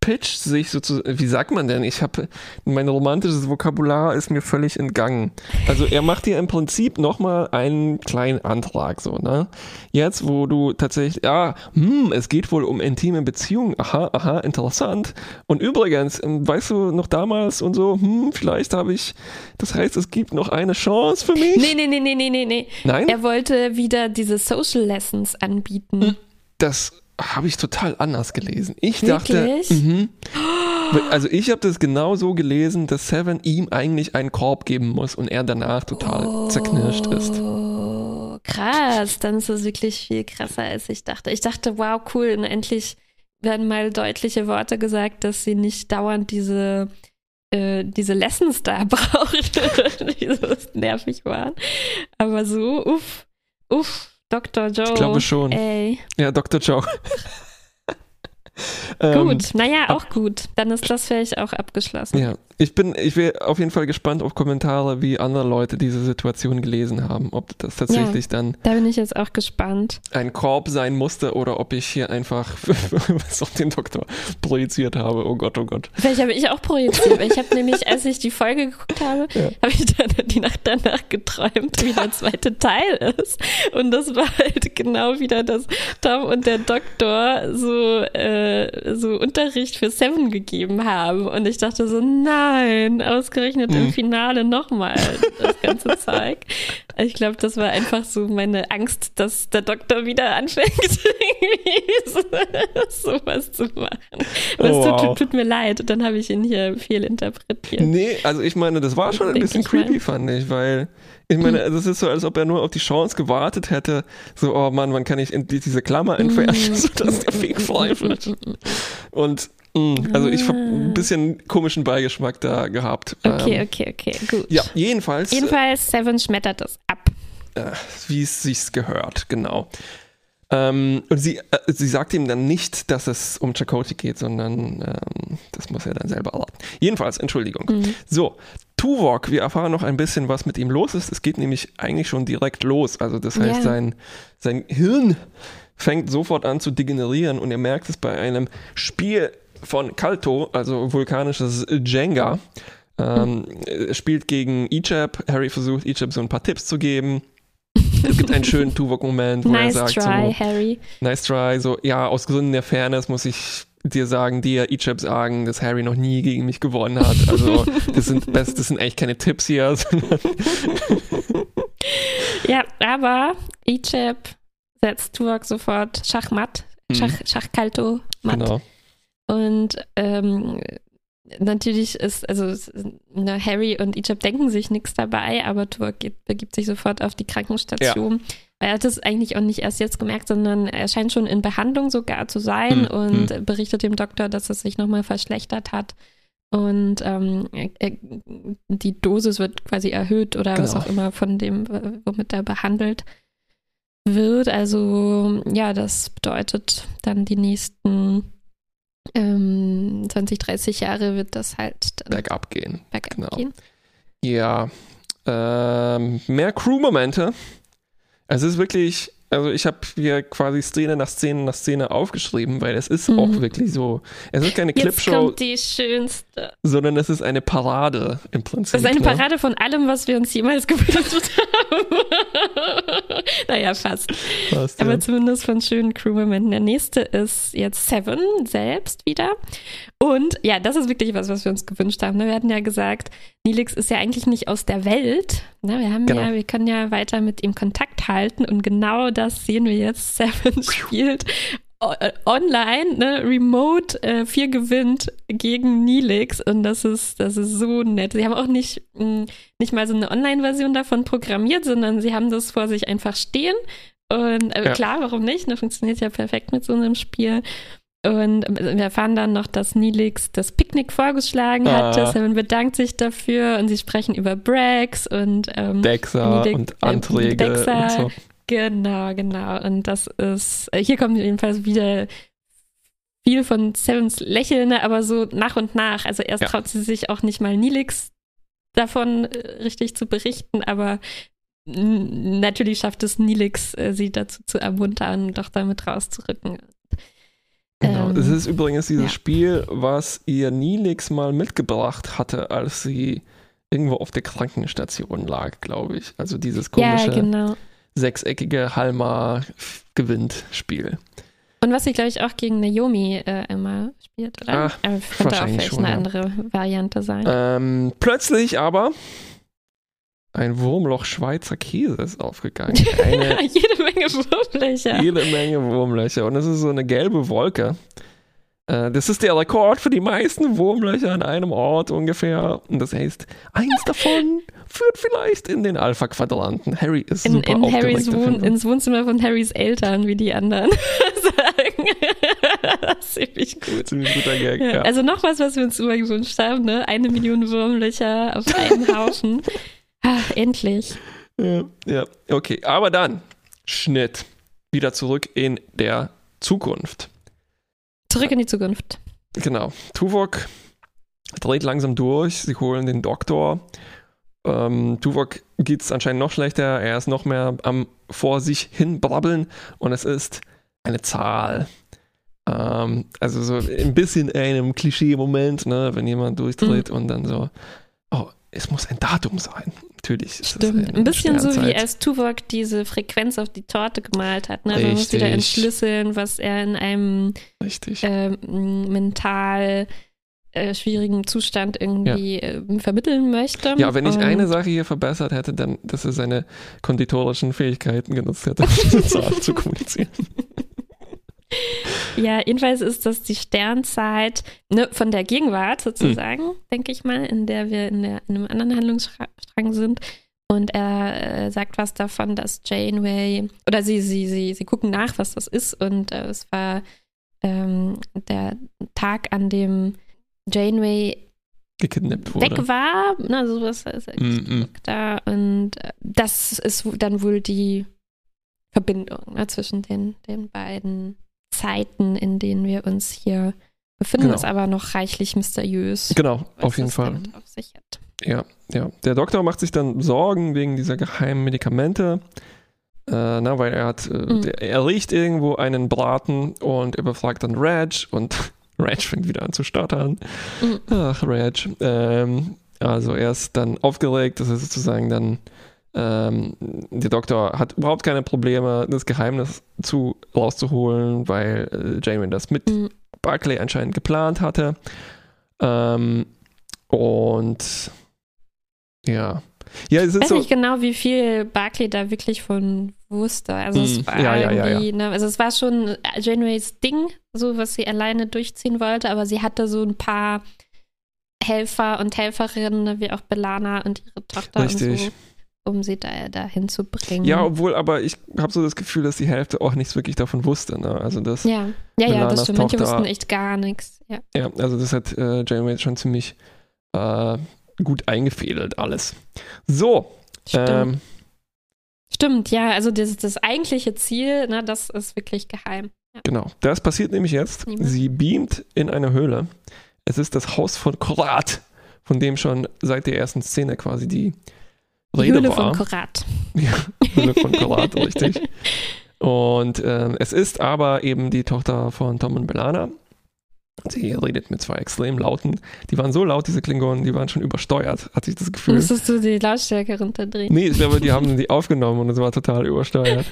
pitcht sich sozusagen, wie sagt man denn? Ich habe, mein romantisches Vokabular ist mir völlig entgangen. Also er macht dir im Prinzip nochmal einen kleinen Antrag, so, ne? Jetzt, wo du tatsächlich, ja, hm, es geht wohl um intime Beziehungen, aha, aha, interessant. Und übrigens, ähm, weißt du noch damals und so, hm, vielleicht habe ich, das heißt, es gibt noch eine Chance für mich? Nee, nee, nee, nee, nee, nee. Nein? Er wollte wieder diese Social Lessons anbieten. Das habe ich total anders gelesen. Ich Wirklich? dachte, mh, also ich habe das genau so gelesen, dass Seven ihm eigentlich einen Korb geben muss und er danach total oh, zerknirscht ist. Krass, dann ist das wirklich viel krasser, als ich dachte. Ich dachte, wow, cool, und endlich werden mal deutliche Worte gesagt, dass sie nicht dauernd diese äh, diese Lessons da braucht, die so nervig waren. Aber so, uff, uff, Dr. Joe. Ich glaube schon. Ey. Ja, Dr. Joe. gut, ähm, naja, auch gut. Dann ist das vielleicht auch abgeschlossen. Ja, ich bin, ich wäre auf jeden Fall gespannt auf Kommentare, wie andere Leute diese Situation gelesen haben. Ob das tatsächlich ja, dann. Da bin ich jetzt auch gespannt. Ein Korb sein musste oder ob ich hier einfach was auf den Doktor projiziert habe. Oh Gott, oh Gott. Vielleicht habe ich auch projiziert. ich habe nämlich, als ich die Folge geguckt habe, ja. habe ich dann die Nacht danach geträumt, wie der zweite Teil ist. Und das war halt genau wieder das Tom und der Doktor so, äh, so Unterricht für Seven gegeben haben. Und ich dachte so, nein nein, ausgerechnet mhm. im Finale nochmal das ganze Zeug. Ich glaube, das war einfach so meine Angst, dass der Doktor wieder anfängt, sowas zu machen. Aber Oh, es tut, tut, tut mir leid, dann habe ich ihn hier fehlinterpretiert. Nee, also ich meine, das war schon ein Denk bisschen ich mal. creepy, fand ich, weil ich meine, Hm. das ist so, als ob er nur auf die Chance gewartet hätte, so, oh Mann, wann kann ich endlich diese Klammer entfernen, Hm. sodass der Feg frei wird. Und also ich habe ein Ah. bisschen komischen Beigeschmack da gehabt. Okay, Ähm, okay, okay, gut. Ja, jedenfalls, Jedenfalls, Seven schmettert das ab. äh, wie es sich gehört, genau. Ähm, und sie, äh, sie sagt ihm dann nicht, dass es um Chakotay geht, sondern ähm, das muss er dann selber erwarten. Jedenfalls, Entschuldigung. Mhm. So, Tuvok, wir erfahren noch ein bisschen, was mit ihm los ist. Es geht nämlich eigentlich schon direkt los. Also das heißt, Ja. sein, sein Hirn fängt sofort an zu degenerieren und er merkt es bei einem Spiel von Kalto, also vulkanisches Jenga. Ähm, spielt gegen Ichab. Harry versucht Ichab so ein paar Tipps zu geben. Es gibt einen schönen Tuvok-Moment, wo Nice er sagt try, so, Harry. Nice try. So, ja, aus Gründen der Fairness muss ich dir sagen, dir, Ichab sagen, dass Harry noch nie gegen mich gewonnen hat. Also, das sind, das, das sind eigentlich keine Tipps hier, Ja, aber Ichab setzt Tuvok sofort Schachmatt, Schach, Schachkalto matt. genau. Und ähm, natürlich ist, also ne, Harry und Ichab denken sich nichts dabei, aber geht, begibt sich sofort auf die Krankenstation. Er hat es eigentlich auch nicht erst jetzt gemerkt, sondern er scheint schon in Behandlung sogar zu sein Mhm. und berichtet dem Doktor, dass es sich nochmal verschlechtert hat. Und ähm, er, die Dosis wird quasi erhöht oder was Genau. auch immer von dem, womit er behandelt wird. Also ja, das bedeutet dann die nächsten ähm, 20, 30 Jahre wird das halt dann Bergab gehen. bergab genau. gehen. Ja. Ähm, mehr Crew-Momente. Es ist wirklich, also ich habe hier quasi Szene nach Szene nach Szene aufgeschrieben, weil es ist Mhm. auch wirklich so. Es ist keine Jetzt Clipshow, kommt die schönste. sondern es ist eine Parade im Prinzip. Das ist eine ne? Parade von allem, was wir uns jemals gewünscht haben. naja, fast. Fast, ja. Aber zumindest von schönen Crew-Momenten. Der nächste ist jetzt Seven selbst wieder. Und ja, das ist wirklich was, was wir uns gewünscht haben. ne? Wir hatten ja gesagt, Nilix ist ja eigentlich nicht aus der Welt. Ne, Wir haben Genau. ja, wir können ja weiter mit ihm Kontakt halten und genau das sehen wir jetzt. Seven spielt äh, online, ne, remote äh, 4 gewinnt gegen Nilix und das ist, das ist so nett. Sie haben auch nicht, mh, nicht mal so eine Online-Version davon programmiert, sondern sie haben das vor sich einfach stehen und äh, Ja. klar, warum nicht? Ne, funktioniert ja perfekt mit so einem Spiel. Und wir erfahren dann noch, dass Nilix das Picknick vorgeschlagen Ah. hatte. Seven bedankt sich dafür und sie sprechen über Brax und ähm, Dexa Nilix- und äh, Anträge Dexa, und so. Genau, genau. Und das ist, äh, hier kommt jedenfalls wieder viel von Sevens Lächeln, ne, aber so nach und nach. Also erst Ja. traut sie sich auch nicht mal Nilix davon äh, richtig zu berichten, aber natürlich schafft es Nilix, äh, sie dazu zu ermuntern, doch damit rauszurücken. Genau. Ähm, Es ist übrigens dieses ja. Spiel, was ihr Nilix mal mitgebracht hatte, als sie irgendwo auf der Krankenstation lag, glaube ich. Also dieses komische Ja, genau. Sechseckige Halma gewinnt Spiel. Und was sie, glaube ich, auch gegen Naomi äh, immer spielt, oder? Ah, äh, könnte auch vielleicht schon, eine ja. andere Variante sein. Ähm, plötzlich aber ein Wurmloch Schweizer Käse ist aufgegangen. Eine Jede Menge Wurmlöcher. jede Menge Wurmlöcher. Und es ist so eine gelbe Wolke. Äh, Das ist der Rekord für die meisten Wurmlöcher an einem Ort ungefähr. Und das heißt, eins davon führt vielleicht in den Alpha-Quadranten. Harry ist In, super in Harrys. Wohn, ins Wohnzimmer von Harrys Eltern, wie die anderen sagen. das ist ziemlich gut. Ziemlich guter Gag, Ja, ja. Also noch was, was wir uns immer gewünscht haben, ne? Eine Million Wurmlöcher auf einen Haufen. Ah, endlich. Ja, ja, okay. Aber dann, Schnitt. Wieder zurück in der Zukunft. Zurück in die Zukunft. Genau. Tuvok dreht langsam durch. Sie holen den Doktor. Ähm, Tuvok geht es anscheinend noch schlechter. Er ist noch mehr am vor sich hin brabbeln und es ist eine Zahl. Ähm, also so ein bisschen einem Klischee-Moment, ne, wenn jemand durchdreht und dann so, oh, es muss ein Datum sein. Natürlich. Ist Stimmt. eine Ein bisschen so wie als Tuvok diese Frequenz auf die Torte gemalt hat. Ne? Man muss wieder entschlüsseln, was er in einem ähm, mental äh, schwierigen Zustand irgendwie ähm, vermitteln möchte. Ja, wenn ich eine Sache hier verbessert hätte, dann, dass er seine konditorischen Fähigkeiten genutzt hätte, um zu kommunizieren. Ja, jedenfalls ist das die Sternzeit ne, von der Gegenwart sozusagen, mhm. denke ich mal, in der wir in, der, in einem anderen Handlungsstrang sind. Und er äh, sagt was davon, dass Janeway, oder sie, sie, sie, sie gucken nach, was das ist. Und äh, es war ähm, der Tag, an dem Janeway gekidnappt wurde. Weg war, ne, sowas ist mm -mm. da. Und äh, das ist dann wohl die Verbindung ne, zwischen den, den beiden Zeiten, in denen wir uns hier befinden, genau. ist aber noch reichlich mysteriös. Genau, auf jeden Fall. Auf ja, ja. Der Doktor macht sich dann Sorgen wegen dieser geheimen Medikamente. Äh, na, weil er hat, äh, mhm. der, er riecht irgendwo einen Braten und er befragt dann Reg und Reg fängt wieder an zu stottern. Mhm. Ach, Reg. Ähm, also er ist dann aufgeregt, dass er sozusagen dann ähm, der Doktor hat überhaupt keine Probleme, das Geheimnis zu rauszuholen, weil äh, Jamie das mit mhm. Barclay anscheinend geplant hatte. Ähm, und ja. Ja, es ich weiß so, nicht genau, wie viel Barclay da wirklich von wusste. Also es mm, war ja, irgendwie, ja, ne, also es war schon Janeways Ding, so was sie alleine durchziehen wollte, aber sie hatte so ein paar Helfer und Helferinnen, ne, wie auch Belana und ihre Tochter Richtig. und so um sie da dahin zu bringen. Ja, obwohl, aber ich habe so das Gefühl, dass die Hälfte auch nichts wirklich davon wusste. Ne? Also das ja, ja, ja, das stimmt. Manche wussten echt gar nichts. Ja, ja also das hat äh, Janeway schon ziemlich äh, gut eingefädelt alles. So. Stimmt. Ähm, Stimmt, ja, also das, das eigentliche Ziel, ne, das ist wirklich geheim. Ja. Genau, das passiert nämlich jetzt. Niemand. Sie beamt in eine Höhle. Es ist das Haus von Korat, von dem schon seit der ersten Szene quasi die Rede Höhle war. von Korat. Ja, Höhle von Korat, richtig. Und äh, es ist aber eben die Tochter von Tom und Belana. Sie redet mit zwei extrem lauten. Die waren so laut, diese Klingonen, die waren schon übersteuert, hatte ich das Gefühl. Musstest du die Lautstärke runterdrehen? Nee, ich glaube, die haben die aufgenommen und es war total übersteuert.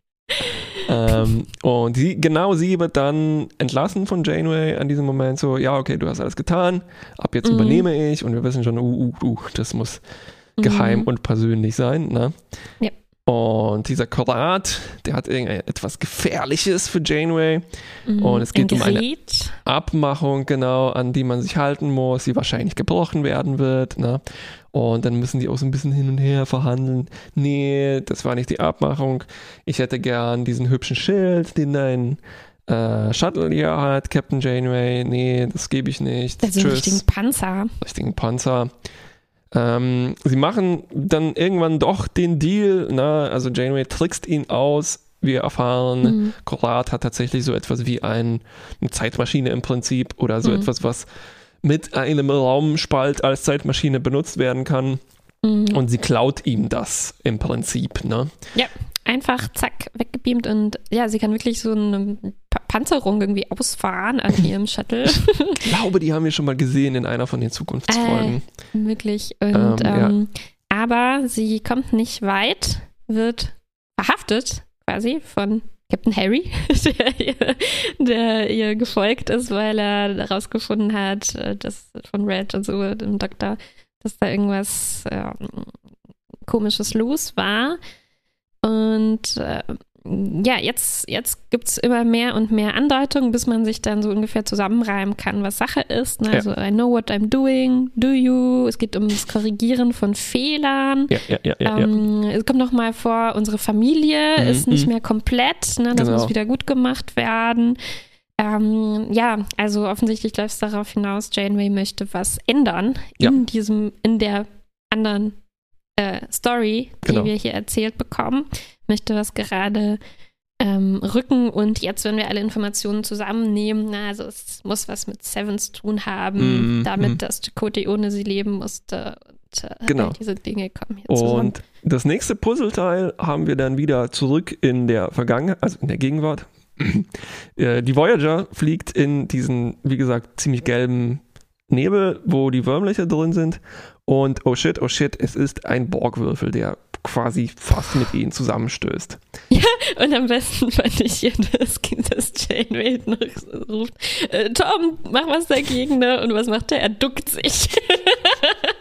ähm, und die, genau sie wird dann entlassen von Janeway an diesem Moment so, ja, okay, du hast alles getan, ab jetzt mhm. übernehme ich und wir wissen schon, uh, uh, uh, das muss geheim mhm. und persönlich sein. Ne? Ja. Und dieser Korat, der hat irgendetwas Gefährliches für Janeway. Mhm, und es geht um eine Abmachung, genau, an die man sich halten muss, die wahrscheinlich gebrochen werden wird. Ne? Und dann müssen die auch so ein bisschen hin und her verhandeln. Nee, das war nicht die Abmachung. Ich hätte gern diesen hübschen Schild, den dein äh, Shuttle hier hat, Captain Janeway. Nee, das gebe ich nicht. Ist ein richtigen Panzer. Richtigen Panzer. Ähm, sie machen dann irgendwann doch den Deal, na, ne? also Janeway trickst ihn aus. Wir erfahren, mhm. Korat hat tatsächlich so etwas wie ein, eine Zeitmaschine im Prinzip oder so mhm. etwas, was mit einem Raumspalt als Zeitmaschine benutzt werden kann. Mhm. Und sie klaut ihm das im Prinzip, ne? Ja, einfach zack, weggebeamt und ja, sie kann wirklich so eine Panzerung irgendwie ausfahren an ihrem Shuttle. ich glaube, die haben wir schon mal gesehen in einer von den Zukunftsfolgen. Äh, wirklich. Und, ähm, ähm, ja. Aber sie kommt nicht weit, wird verhaftet quasi von Captain Harry, der ihr, der ihr gefolgt ist, weil er herausgefunden hat, äh, dass von Red und so, dem Doktor, dass da irgendwas ähm, Komisches los war. Und äh, ja, jetzt, jetzt gibt es immer mehr und mehr Andeutungen, bis man sich dann so ungefähr zusammenreimen kann, was Sache ist. Ne? Ja. Also, I know what I'm doing, do you? Es geht um das Korrigieren von Fehlern. Ja, ja, ja, ja, ähm, Es kommt noch mal vor, unsere Familie mhm. ist nicht mhm. mehr komplett. Ne? Das genau. muss wieder gut gemacht werden. Ähm, ja, also offensichtlich läuft es darauf hinaus, Janeway möchte was ändern in diesem, in der anderen äh, Story, die genau. wir hier erzählt bekommen, möchte was gerade ähm, rücken und jetzt, wenn wir alle Informationen zusammennehmen, na, also es muss was mit Sevens tun haben, mm, damit mm. dass Chakotay ohne sie leben musste und äh, genau. diese Dinge kommen hier zusammen. Und das nächste Puzzleteil haben wir dann wieder zurück in der Vergangenheit, also in der Gegenwart. Äh, die Voyager fliegt in diesen, wie gesagt, ziemlich gelben Nebel, wo die Wurmlöcher drin sind und oh shit, oh shit, es ist ein Borgwürfel, der quasi fast mit ihnen zusammenstößt. Ja, und am besten fand ich hier, dass, dass Janeway ruft, äh, Tom, mach was dagegen, ne? Und was macht er? Er duckt sich.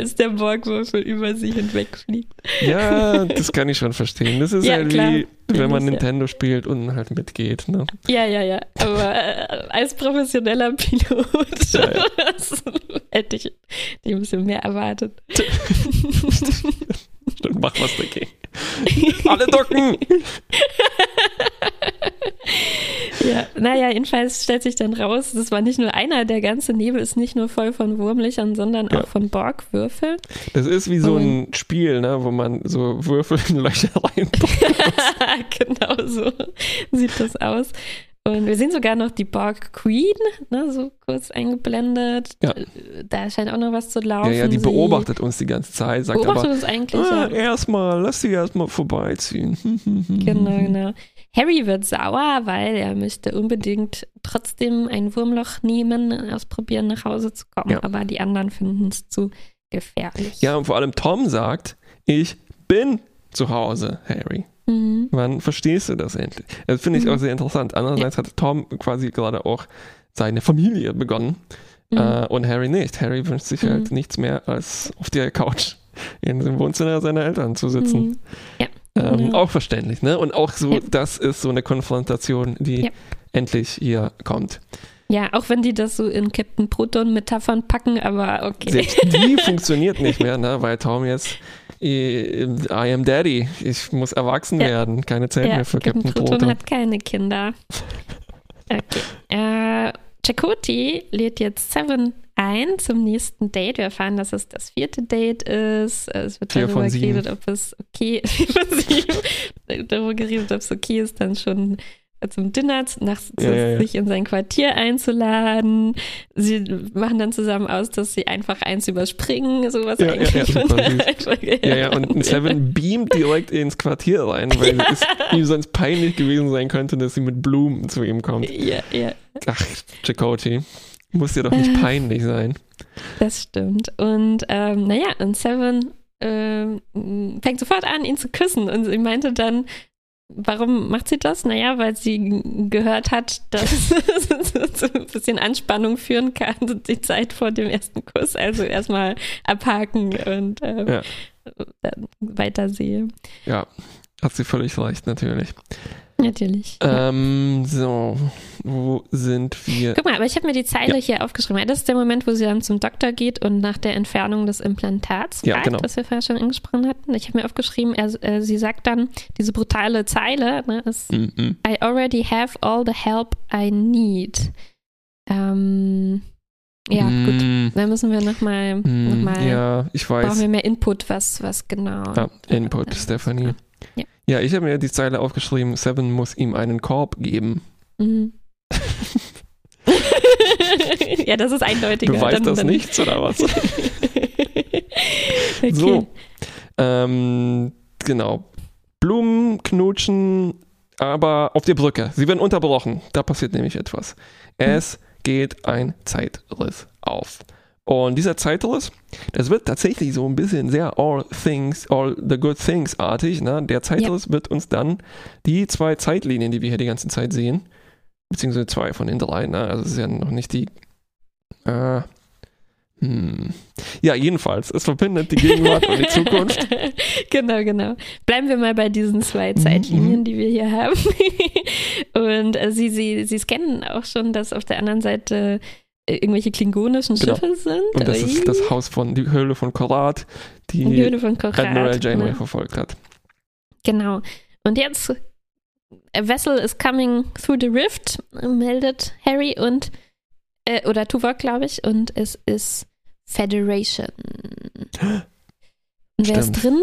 als der Borgwürfel über sie hinwegfliegt. Ja, das kann ich schon verstehen. Das ist Ja, halt klar. wie, wenn man Ja. Nintendo spielt und halt mitgeht. Ne? Ja, ja, ja. Aber äh, als professioneller Pilot Ja, ja. hätte ich die ein bisschen mehr erwartet. Stimmt, mach was dagegen. Alle docken! Ja, naja, jedenfalls stellt sich dann raus, das war nicht nur einer, der ganze Nebel ist nicht nur voll von Wurmlöchern, sondern Ja. auch von Borgwürfeln. Das ist wie so ein Spiel, ne, wo man so Würfel in Löcher reinpackt. genau so sieht das aus. Und wir sehen sogar noch die Borg Queen, ne, so kurz eingeblendet. Ja. Da scheint auch noch was zu Ja, laufen. ja, die Sie beobachtet uns die ganze Zeit, sagt beobachtet aber, uns eigentlich. ah, ja. erstmal, lass sie erstmal vorbeiziehen. Genau, genau. Harry wird sauer, weil er möchte unbedingt trotzdem ein Wurmloch nehmen, ausprobieren, nach Hause zu kommen. Ja. Aber die anderen finden es zu gefährlich. Ja, und vor allem Tom sagt, ich bin zu Hause, Harry. Mhm. Wann verstehst du das endlich? Das finde ich Mhm. auch sehr interessant. Andererseits hat Tom quasi gerade auch seine Familie begonnen Mhm. äh, und Harry nicht. Harry wünscht sich halt Mhm. nichts mehr, als auf der Couch in dem Wohnzimmer seiner Eltern zu sitzen. Mhm. Ja. Ähm, Ja. Auch verständlich, ne? Und auch so, Ja. das ist so eine Konfrontation, die Ja. endlich hier kommt. Ja, auch wenn die das so in Captain Proton-Metaphern packen, aber okay. Selbst die funktioniert nicht mehr, ne? Weil Tom jetzt I am Daddy. Ich muss erwachsen werden. Keine Zeit mehr für Captain Captain Proton Proton. hat keine Kinder. Okay. Äh, Chakoti lädt jetzt Seven ein zum nächsten Date. Wir erfahren, dass es das vierte Date ist. Es wird darüber geredet, ob es okay darüber geredet, ob es okay ist, dann schon zum Dinner nach, Ja, ja, ja. sich in sein Quartier einzuladen. Sie machen dann zusammen aus, dass sie einfach eins überspringen, sowas Ja, ja, eigentlich ja, Ja, her. ja, und Seven beamt direkt ins Quartier rein, weil es ihm sonst peinlich gewesen sein könnte, dass sie mit Blumen zu ihm kommt. Ja, ja. Ach, Chakoti, muss dir doch nicht peinlich sein. Das stimmt. Und ähm, naja, und Seven ähm, fängt sofort an, ihn zu küssen. Und sie meinte dann, warum macht sie das? Naja, weil sie gehört hat, dass es zu ein bisschen Anspannung führen kann, die Zeit vor dem ersten Kuss. Also erstmal abhaken und ähm, Ja. dann weitersehen. Ja, hat sie völlig recht, natürlich. Natürlich. Ähm, so, wo sind wir? Guck mal, aber ich habe mir die Zeile hier aufgeschrieben. Das ist der Moment, wo sie dann zum Doktor geht und nach der Entfernung des Implantats Ja, fragt, genau. was wir vorher schon angesprochen hatten. Ich habe mir aufgeschrieben, er, äh, sie sagt dann, diese brutale Zeile ne, ist Mm -mm. I already have all the help I need. Ähm, ja, gut. Mm, Dann müssen wir nochmal, noch mm, mal, ja, ich brauchen weiß. wir mehr Input, was, was genau. Ja, Input, Stephanie. Ja. Ja, ich habe mir die Zeile aufgeschrieben, Seven muss ihm einen Korb geben. Mhm. ja, das ist eindeutiger. Beweist Dann- das dann- nichts oder was? okay. So. Ähm, genau. Blumen knutschen, aber auf der Brücke. Sie werden unterbrochen. Da passiert nämlich etwas. Es geht ein Zeitriss auf. Und dieser Zeitriss, das wird tatsächlich so ein bisschen sehr all things, all the good things artig. Ne? Der Zeitriss wird uns dann die zwei Zeitlinien, die wir hier die ganze Zeit sehen, beziehungsweise zwei von den drei, ne? also es ist ja noch nicht die, äh, hm. Ja, jedenfalls, es verbindet die Gegenwart und die Zukunft. genau, genau. Bleiben wir mal bei diesen zwei Mhm, Zeitlinien, die wir hier haben. Und äh, sie, sie, sie scannen auch schon, dass auf der anderen Seite irgendwelche klingonischen Genau. Schiffe sind. Und das ist das Haus von, die Höhle von Korat, die Die Höhle von Korat. Admiral Janeway ne? verfolgt hat. Genau. Und jetzt, a vessel is coming through the rift, meldet Harry und, äh, oder Tuvok, glaube ich, und es ist Federation. Und wer ist drin?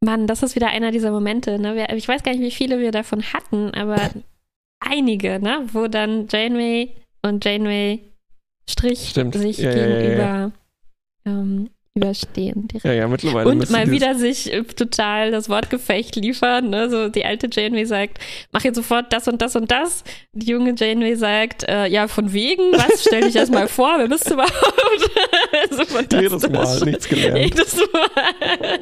Mann, das ist wieder einer dieser Momente, ne? Ich weiß gar nicht, wie viele wir davon hatten, aber einige, ne? Wo dann Janeway und Janeway Strich Stimmt. sich Ja, ja, ja, gegenüber Ähm, überstehen. Direkt. Ja, ja, mittlerweile Und mal wieder sich äh, total das Wortgefecht liefern. Ne? So die alte Janeway sagt, mach jetzt sofort das und das und das. Die junge Janeway sagt, äh, ja, von wegen, was? Stell dich erst mal vor, wer bist du überhaupt? so Jedes Mal nichts gelernt. Jedes Mal.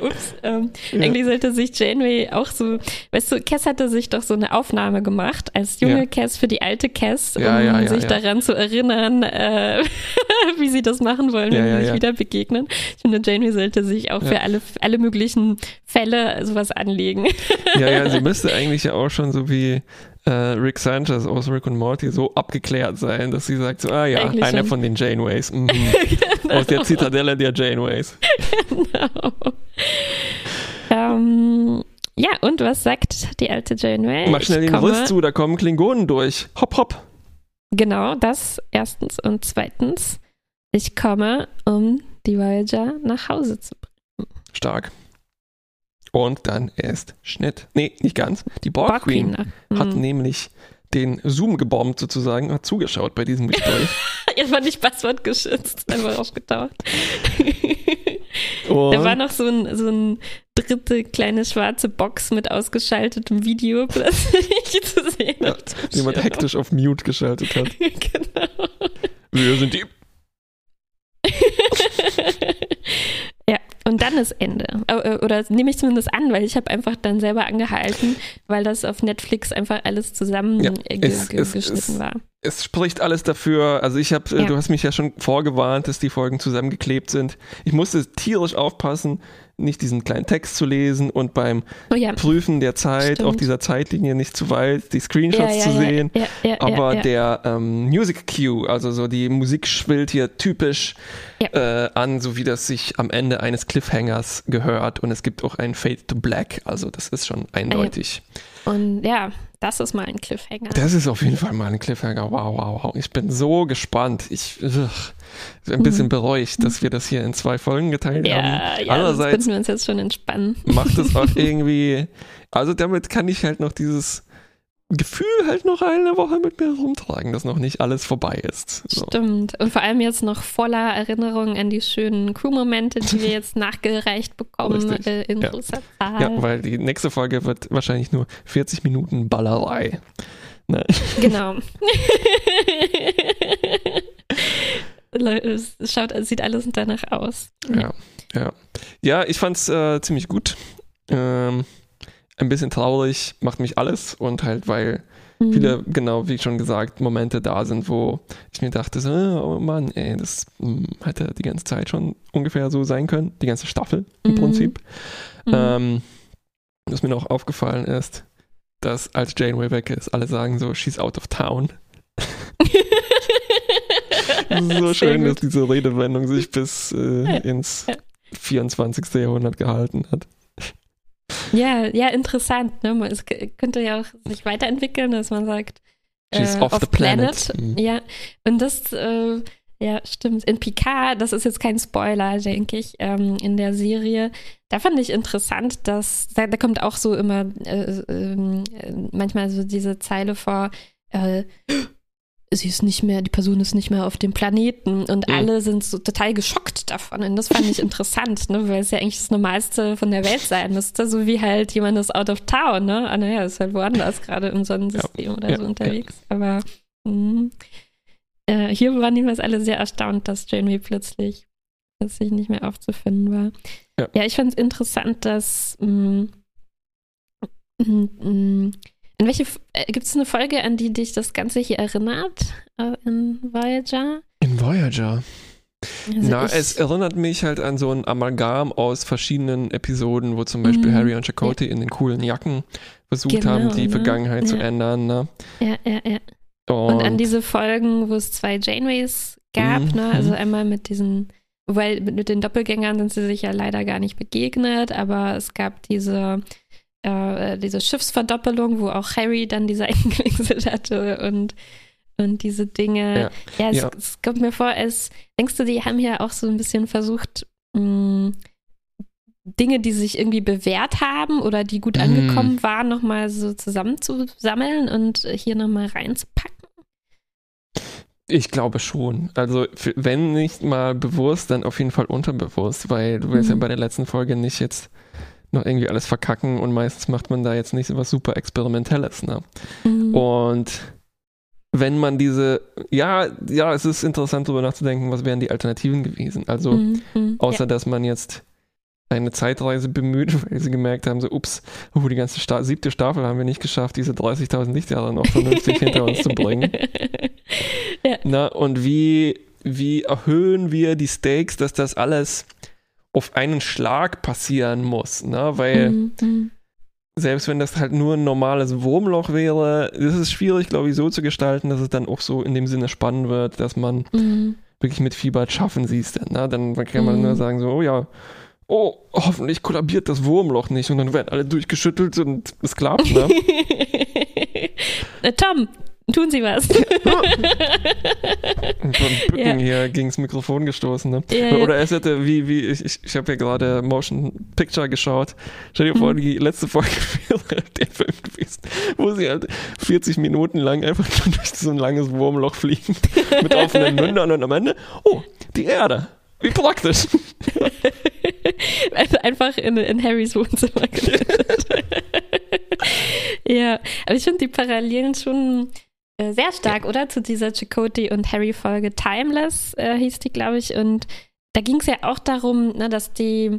Ups. Ähm, Ja. Eigentlich sollte sich Janeway auch so, weißt du, Cass hatte sich doch so eine Aufnahme gemacht als junge ja. Cass für die alte Cass, um ja, sich daran zu erinnern, äh, wie sie das machen wollen, wenn sie sich wieder begegnen. Ich finde, Janeway sollte sich auch für alle, alle möglichen Fälle sowas anlegen. Ja, ja, sie müsste eigentlich ja auch schon so wie äh, Rick Sanchez aus Rick und Morty so abgeklärt sein, dass sie sagt so, ah ja, Eigentlich einer schon. von den Janeways. Mhm. genau. Aus der Zitadelle der Janeways. genau. ähm, ja, und was sagt die alte Janeway? Mach schnell den Riss zu, da kommen Klingonen durch. Hopp, hopp. Genau, das erstens. Und zweitens, ich komme, um die Voyager nach Hause zu bringen. Stark. Und dann erst Schnitt. Nee, nicht ganz. Die Borg, Borg Queen, Queen hat mhm. nämlich den Zoom gebombt sozusagen, hat zugeschaut bei diesem Gespräch. Jetzt war nicht passwortgeschützt, einfach aufgetaucht. da war noch so ein, so ein dritte kleine schwarze Box mit ausgeschaltetem Video plötzlich zu sehen. Ja, jemand hektisch auf Mute geschaltet hat. genau. Wir sind die ja, und dann ist Ende. Äh, oder nehme ich zumindest an, weil ich habe einfach dann selber angehalten, weil das auf Netflix einfach alles zusammengeschnitten ja, war. Es spricht alles dafür. Also ich habe, äh, ja. du hast mich ja schon vorgewarnt, dass die Folgen zusammengeklebt sind. Ich musste tierisch aufpassen, nicht diesen kleinen Text zu lesen und beim oh ja. Prüfen der Zeit Stimmt. auf dieser Zeitlinie nicht zu weit die Screenshots ja, ja, zu sehen. Aber der ähm, Music Cue, also so die Musik schwillt hier typisch äh, an, so wie das sich am Ende eines Cliffhangers gehört. Und es gibt auch ein Fade to Black, also das ist schon eindeutig. Und ja, das ist mal ein Cliffhanger. Das ist auf jeden Fall mal ein Cliffhanger. Wow, wow, wow. Ich bin so gespannt. Ich ugh, ein bisschen mhm. bereut, dass wir das hier in zwei Folgen geteilt ja, haben. Ja, Andererseits könnten wir uns jetzt schon entspannen. Macht es auch irgendwie. Also damit kann ich halt noch dieses Gefühl halt noch eine Woche mit mir rumtragen, dass noch nicht alles vorbei ist. So. Stimmt. Und vor allem jetzt noch voller Erinnerungen an die schönen Crew-Momente, die wir jetzt nachgereicht bekommen äh, in ja. großer Zahl. Ja, weil die nächste Folge wird wahrscheinlich nur 40 Minuten Ballerei. Ne? Genau. es schaut, es sieht alles danach aus. Ja, ja. Ja, ich fand's äh, ziemlich gut. Ähm, ein bisschen traurig macht mich alles und halt, weil mhm. viele, genau wie schon gesagt, Momente da sind, wo ich mir dachte, so, oh Mann, ey, das hm, hätte die ganze Zeit schon ungefähr so sein können, die ganze Staffel im mhm. Prinzip. Mhm. Ähm, was mir noch aufgefallen ist, dass als Janeway weg ist, alle sagen so, she's out of town. so schön, dass diese Redewendung sich bis äh, ins 24. Jahrhundert gehalten hat. Ja, ja, interessant. Ne? Es könnte ja auch sich weiterentwickeln, dass man sagt, She's äh, off, off the planet. planet. Mhm. Ja, und das, äh, ja, stimmt. In Picard, das ist jetzt kein Spoiler, denke ich, ähm, in der Serie. Da fand ich interessant, dass, da, da kommt auch so immer äh, ähm, äh, manchmal so diese Zeile vor, äh, sie ist nicht mehr, die Person ist nicht mehr auf dem Planeten und mhm. alle sind so total geschockt davon. Und das fand ich interessant, ne, weil es ja eigentlich das Normalste von der Welt sein müsste, so wie halt jemand ist out of town, ne? Ah, naja, ist halt woanders gerade im Sonnensystem ja. oder ja. so unterwegs. Ja. Aber mh, äh, hier waren jedenfalls alle sehr erstaunt, dass Janeway plötzlich plötzlich nicht mehr aufzufinden war. Ja, ich fand es interessant, dass mh, mh, in welche äh, gibt es eine Folge, an die dich das Ganze hier erinnert äh, in Voyager? In Voyager. Also Na, es erinnert mich halt an so ein Amalgam aus verschiedenen Episoden, wo zum Beispiel mm, Harry und Chakotay ja. in den coolen Jacken versucht genau, haben, die ne? Vergangenheit ja. zu ändern. Ne? Ja, ja, ja. Und, und, an diese Folgen, wo es zwei Janeways gab, mm, ne? also einmal mit diesen, weil mit den Doppelgängern sind sie sich ja leider gar nicht begegnet, aber es gab diese äh, diese Schiffsverdoppelung, wo auch Harry dann die Seiten gewechselt hatte und, und diese Dinge. Ja, ja, es, ja. es, kommt mir vor, es, denkst du, die haben ja auch so ein bisschen versucht, mh, mm, Dinge, die sich irgendwie bewährt haben oder die gut mhm. angekommen mm. waren, nochmal so zusammenzusammeln und hier nochmal reinzupacken? Ich glaube schon. Also, wenn nicht mal bewusst, dann auf jeden Fall unterbewusst, weil du willst mhm. ja bei der letzten Folge nicht jetzt noch irgendwie alles verkacken und meistens macht man da jetzt nicht so was super Experimentelles. Ne? Mhm. Und wenn man diese, ja, ja, es ist interessant darüber nachzudenken, was wären die Alternativen gewesen. Also, mhm. mhm außer ja. dass man jetzt eine Zeitreise bemüht, weil sie gemerkt haben, so, ups, oh, die ganze Sta siebte Staffel haben wir nicht geschafft, diese 30.000 Lichtjahre noch vernünftig hinter uns zu bringen. Ja. Na, und wie, wie erhöhen wir die Stakes, dass das alles auf einen Schlag passieren muss, ne? weil mhm. mhm. selbst wenn das halt nur ein normales Wurmloch wäre, ist es schwierig, glaube ich, so zu gestalten, dass es dann auch so in dem Sinne spannend wird, dass man mhm. wirklich mit Fieber schaffen siehst. Ne? Dann kann man mhm. nur sagen, so, oh ja, oh, hoffentlich kollabiert das Wurmloch nicht und dann werden alle durchgeschüttelt und es klappt, ne? Tom, tun Sie was. beim Bücken ja. hier gegen das Mikrofon gestoßen, ne? Ja, Oder es hätte, wie, wie, ich, ich, habe ja gerade Motion Picture geschaut. Stell dir vor, mhm. die letzte Folge wäre der Film gewesen, wo sie halt 40 Minuten lang einfach durch so ein langes Wurmloch fliegen mit offenen Mündern und am Ende, oh, die Erde. Wie praktisch. also einfach in, in Harrys Wohnzimmer Ja, aber ich finde die Parallelen schon sehr stark, ja. oder? Zu dieser Chakotay und Harry-Folge Timeless äh, hieß die, glaube ich. Und da ging es ja auch darum, ne, dass die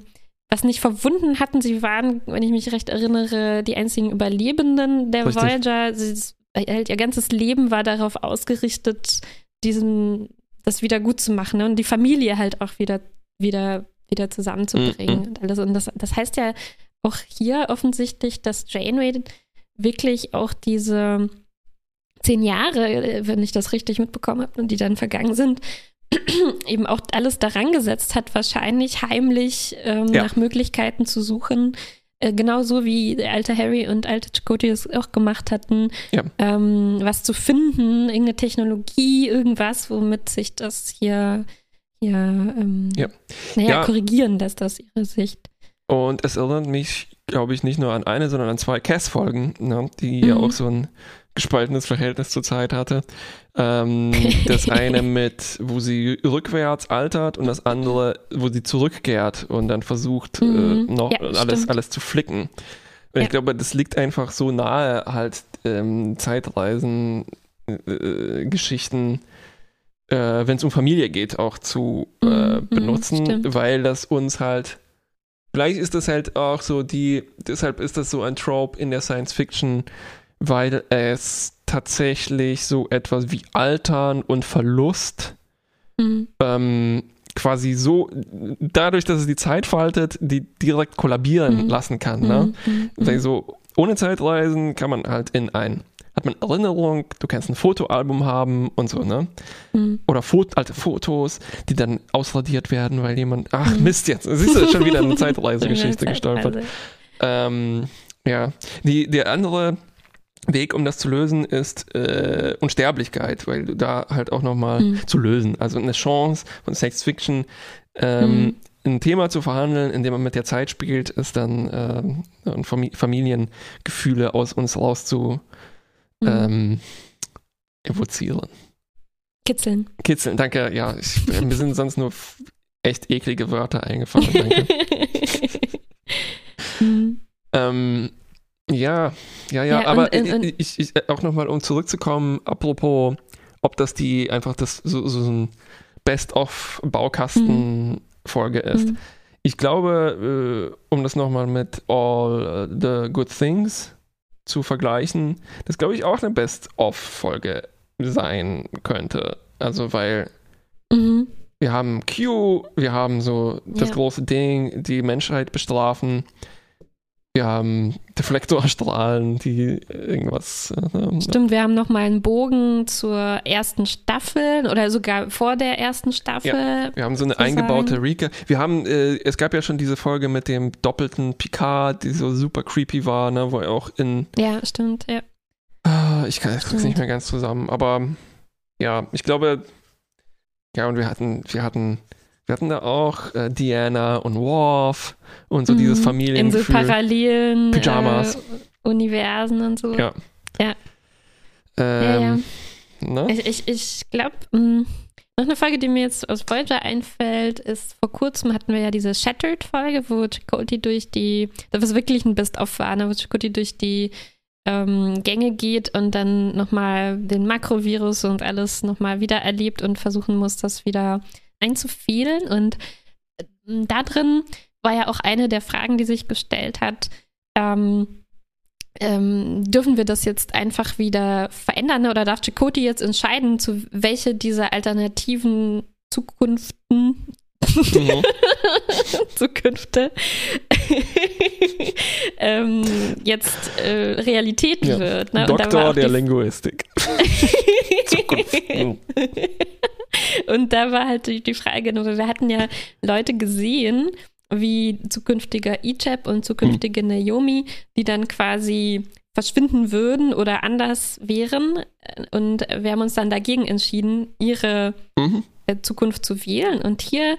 was nicht verwunden hatten. Sie waren, wenn ich mich recht erinnere, die einzigen Überlebenden der Richtig. Voyager. Sie, halt, ihr ganzes Leben war darauf ausgerichtet, diesen das wieder gut zu machen ne? und die Familie halt auch wieder, wieder, wieder zusammenzubringen mhm. und alles. Und das, das heißt ja auch hier offensichtlich, dass Janeway wirklich auch diese zehn Jahre, wenn ich das richtig mitbekommen habe und die dann vergangen sind, eben auch alles daran gesetzt hat, wahrscheinlich heimlich ähm, ja. nach Möglichkeiten zu suchen, äh, genauso wie der alte Harry und alte Chakotay es auch gemacht hatten, ja. ähm, was zu finden, irgendeine Technologie, irgendwas, womit sich das hier, hier ähm, ja. Naja, ja. korrigieren lässt aus ihrer Sicht. Und es erinnert mich, glaube ich, nicht nur an eine, sondern an zwei Cass-Folgen, ne, die mhm. ja auch so ein gespaltenes Verhältnis zur Zeit hatte. Ähm, das eine mit, wo sie rückwärts altert und das andere, wo sie zurückkehrt und dann versucht, mhm. äh, noch ja, alles, alles zu flicken. Und ja. ich glaube, das liegt einfach so nahe, halt ähm, Zeitreisen, äh, Geschichten, äh, wenn es um Familie geht, auch zu äh, mhm, benutzen, stimmt. weil das uns halt Vielleicht ist das halt auch so die, deshalb ist das so ein Trope in der Science Fiction, weil es tatsächlich so etwas wie Altern und Verlust mhm. ähm, quasi so, dadurch, dass es die Zeit faltet, die direkt kollabieren mhm. lassen kann. Ne? Mhm. mhm. Weil so ohne Zeitreisen kann man halt in ein hat man Erinnerung, du kannst ein Fotoalbum haben und so, ne? Mhm. Oder Fot alte Fotos, die dann ausradiert werden, weil jemand, ach mhm. Mist jetzt, siehst du, schon wieder eine Zeitreisegeschichte gestolpert. Ähm, ja, die, der andere Weg, um das zu lösen, ist äh, Unsterblichkeit, weil du da halt auch nochmal mhm. zu lösen. Also eine Chance von Sex Fiction, ähm, mhm. ein Thema zu verhandeln, in dem man mit der Zeit spielt, ist dann äh, Familiengefühle aus uns raus zu mhm. ähm, evozieren. Kitzeln. Kitzeln, danke. Ja, ich, mir sind sonst nur echt eklige Wörter eingefallen. Danke. mhm. ähm, ja, ja, ja, ja aber und, und, ich, ich, auch nochmal, um zurückzukommen, apropos, ob das die einfach das so, so ein Best-of-Baukasten-Folge mhm. ist. Mhm. Ich glaube, äh, um das nochmal mit All the Good Things zu vergleichen, das glaube ich auch eine Best-of-Folge sein könnte. Also, weil mhm. wir haben Q, wir haben so das ja. große Ding, die Menschheit bestrafen wir haben Deflektorstrahlen, die irgendwas. Äh, Stimmt, wir haben nochmal einen Bogen zur ersten Staffel oder sogar vor der ersten Staffel. Ja, wir haben so eine eingebaute Rika. Wir haben, äh, es gab ja schon diese Folge mit dem doppelten Picard, die so super creepy war, ne, wo er auch in. Ja, stimmt, ja. Ah, ich kann es nicht mehr ganz zusammen, aber ja, ich glaube, ja, und wir hatten, wir hatten wir hatten da auch äh, Diana und Worf und so mm, dieses Familiengefühl. In so parallelen Pyjamas. Äh, Universen und so. Ja. Ja. Ähm, ja, ja. Ne? Ich, ich, ich glaube, mm, noch eine Folge, die mir jetzt aus Voyager einfällt, ist vor kurzem hatten wir ja diese Shattered-Folge, wo Chakotay durch die, das was wirklich ein Best-of war, ne, wo Chakotay durch die ähm, Gänge geht und dann nochmal den Makrovirus und alles nochmal wieder erlebt und versuchen muss, das wieder einzufehlen. Und äh, da drin war ja auch eine der Fragen, die sich gestellt hat. Ähm, ähm, dürfen wir das jetzt einfach wieder verändern oder darf Chakoti jetzt entscheiden, zu welche dieser alternativen Zukunften mhm. Zukünfte ähm, jetzt äh, Realität ja. wird. Ne? Doktor der Linguistik. Und da war halt die Frage, wir hatten ja Leute gesehen, wie zukünftiger Ichab und zukünftige mhm. Naomi, die dann quasi verschwinden würden oder anders wären. Und wir haben uns dann dagegen entschieden, ihre mhm. Äh, Zukunft zu wählen. Und hier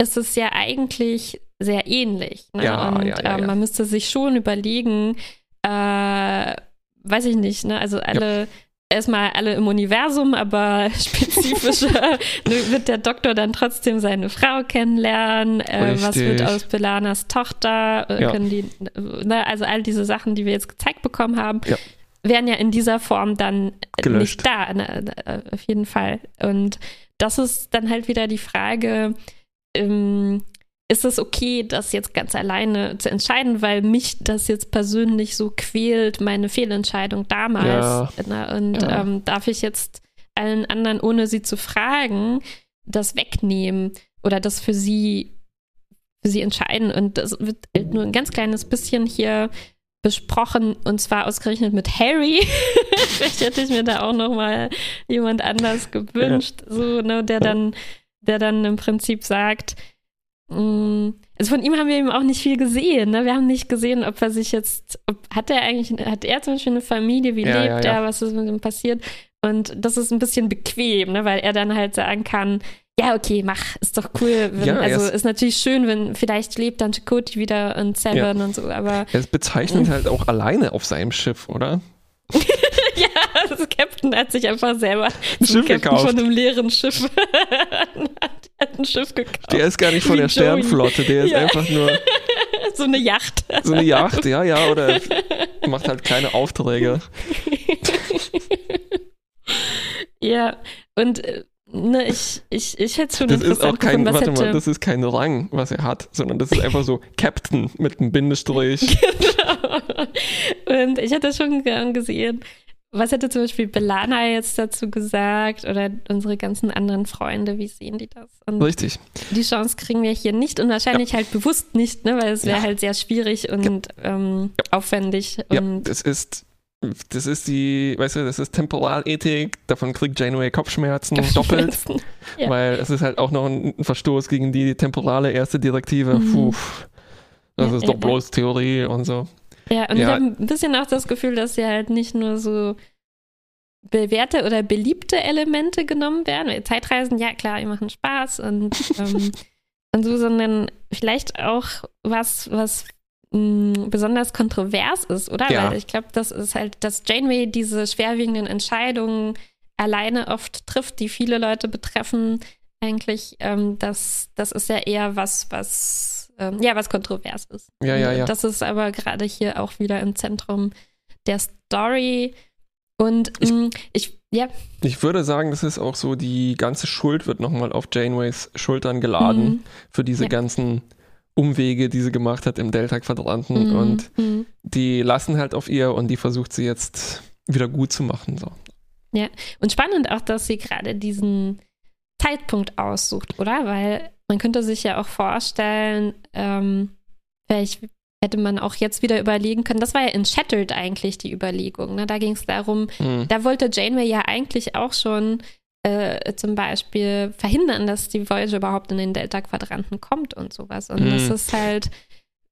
ist es ja eigentlich sehr ähnlich. Ne? Ja, und ja, ja, äh, man müsste sich schon überlegen, äh, weiß ich nicht, ne? Also alle erstmal alle im Universum, aber spezifischer wird der Doktor dann trotzdem seine Frau kennenlernen. Äh, was wird aus Belanas Tochter? Äh, ja. Können die, ne, also all diese Sachen, die wir jetzt gezeigt bekommen haben, ja. wären ja in dieser Form dann Gelöscht. nicht da, ne, auf jeden Fall. Und das ist dann halt wieder die Frage, ähm, ist es okay, das jetzt ganz alleine zu entscheiden, weil mich das jetzt persönlich so quält, meine Fehlentscheidung damals. Ja. Und ja. ähm, darf ich jetzt allen anderen, ohne sie zu fragen, das wegnehmen oder das für sie, für sie entscheiden? Und das wird nur ein ganz kleines bisschen hier besprochen und zwar ausgerechnet mit Harry. Vielleicht hätte ich mir da auch noch mal jemand anders gewünscht, ja. so ne, der dann, der dann im Prinzip sagt, also von ihm haben wir eben auch nicht viel gesehen. Ne? Wir haben nicht gesehen, ob er sich jetzt, ob, hat er eigentlich, hat er zum Beispiel eine Familie, wie ja, lebt ja, ja. er, was ist mit ihm passiert? Und das ist ein bisschen bequem, ne? weil er dann halt sagen kann, ja, okay, mach, ist doch cool. Wenn, ja, also ist natürlich schön, wenn vielleicht lebt dann Chakoti wieder und Seven und so, aber. Er ist bezeichnend halt auch alleine auf seinem Schiff, oder? ja, das Captain hat sich einfach selber Schiff gekauft. von einem leeren Schiff hat ein Schiff gekauft. Der ist gar nicht von Wie der Joey. Sternflotte, der ist ja. einfach nur so eine Yacht. So eine Yacht, ja, ja, oder macht halt keine Aufträge. ja, und äh, ne, ich, ich, ich hätte schon das ist auch kein, warte mal, das ist kein Rang, was er hat, sondern das ist einfach so Captain mit einem Bindestrich. genau. Und ich hätte schon gern gesehen, was hätte zum Beispiel Belana jetzt dazu gesagt oder unsere ganzen anderen Freunde, wie sehen die das? Und Richtig. Die Chance kriegen wir hier nicht und wahrscheinlich ja. halt bewusst nicht, ne? weil es wäre ja. halt sehr schwierig und ja. ähm, aufwendig. Und ja, das ist, das ist die, weißt du, das ist Temporalethik, davon kriegt Janeway Kopfschmerzen, doppelt, weil es ist halt auch noch ein Verstoß gegen die temporale erste Direktive. Mhm. Puh, das ist doch bloß Theorie und so. Ja, und ja. ich habe ein bisschen auch das Gefühl, dass sie halt nicht nur so bewährte oder beliebte Elemente genommen werden. Zeitreisen, ja klar, die machen Spaß und, ähm, und so, sondern vielleicht auch was, was mh, mm, besonders kontrovers ist, oder? Ja. Weil ich glaube, das ist halt, dass Janeway diese schwerwiegenden Entscheidungen alleine oft trifft, die viele Leute betreffen, eigentlich, ähm, das, das ist ja eher was, was ähm, ja, was kontrovers ist. Ja, ja, ja. Das ist aber gerade hier auch wieder im Zentrum der Story. Und ich, mh, mm, ich, ja. Ich würde sagen, das ist auch so, die ganze Schuld wird nochmal auf Janeways Schultern geladen mhm. für diese ja. ganzen Umwege, die sie gemacht hat im Delta-Quadranten. Mhm. Und mhm. die lassen halt auf ihr und die versucht sie jetzt wieder gut zu machen. So. Ja, und spannend auch, dass sie gerade diesen Zeitpunkt aussucht, oder? Weil man könnte sich ja auch vorstellen, ähm, vielleicht hätte man auch jetzt wieder überlegen können, das war ja in Shattered eigentlich die Überlegung. Ne? Da ging es darum, mhm. da wollte Janeway ja eigentlich auch schon äh, zum Beispiel verhindern, dass die Voyager überhaupt in den Delta-Quadranten kommt und sowas. Und mhm. das ist halt.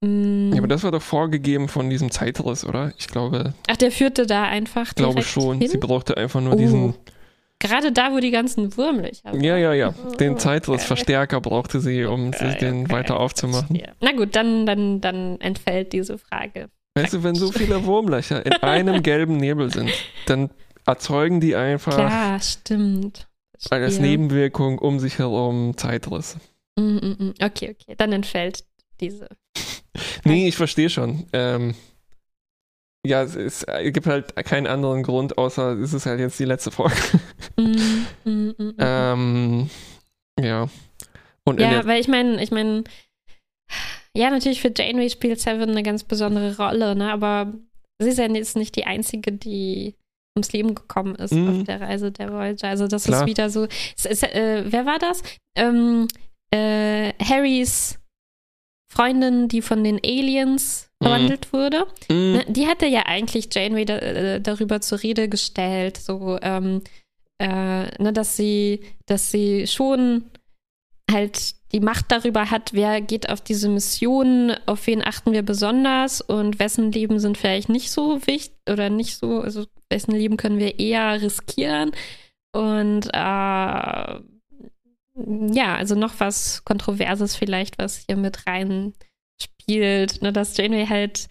Ja, aber das war doch vorgegeben von diesem Zeitriss, oder? Ich glaube. Ach, der führte da einfach. Ich glaube schon. Hin? Sie brauchte einfach nur oh. diesen Gerade da, wo die ganzen Wurmlöcher Ja, ja, ja. Den Zeitrissverstärker brauchte sie, um sich den weiter aufzumachen. Na gut, dann, dann, dann entfällt diese Frage. Weißt du, wenn so viele Wurmlöcher in einem gelben Nebel sind, dann erzeugen die einfach. Ja, stimmt. Als Nebenwirkung um sich herum Zeitriss. Mm, mm, mm. Okay, okay. Dann entfällt diese. nee, ich verstehe schon. Ähm, ja, es, ist, es, gibt halt keinen anderen Grund, außer es ist halt jetzt die letzte Folge. Mm, mm, mm, ähm, ja. Und ja, weil ich meine, ich meine, ja, natürlich für Janeway spielt Seven eine ganz besondere Rolle, ne? Aber sie ist ja jetzt nicht die einzige, die ums Leben gekommen ist Mhm. auf der Reise der Voyager. Also das Klar. ist wieder so. Es ist, äh, wer war das? Ähm, äh, Harrys Freundin, die von den Aliens Mhm. verwandelt wurde. Mm, Ne, die hatte ja eigentlich Janeway da, äh, darüber zur Rede gestellt, so, ähm, äh, ne, dass sie, dass sie schon halt die Macht darüber hat, wer geht auf diese Mission, auf wen achten wir besonders und wessen Leben sind vielleicht nicht so wichtig oder nicht so, also wessen Leben können wir eher riskieren. Und äh, ja, also noch was Kontroverses vielleicht, was hier mit rein spielt, ne, dass Janeway halt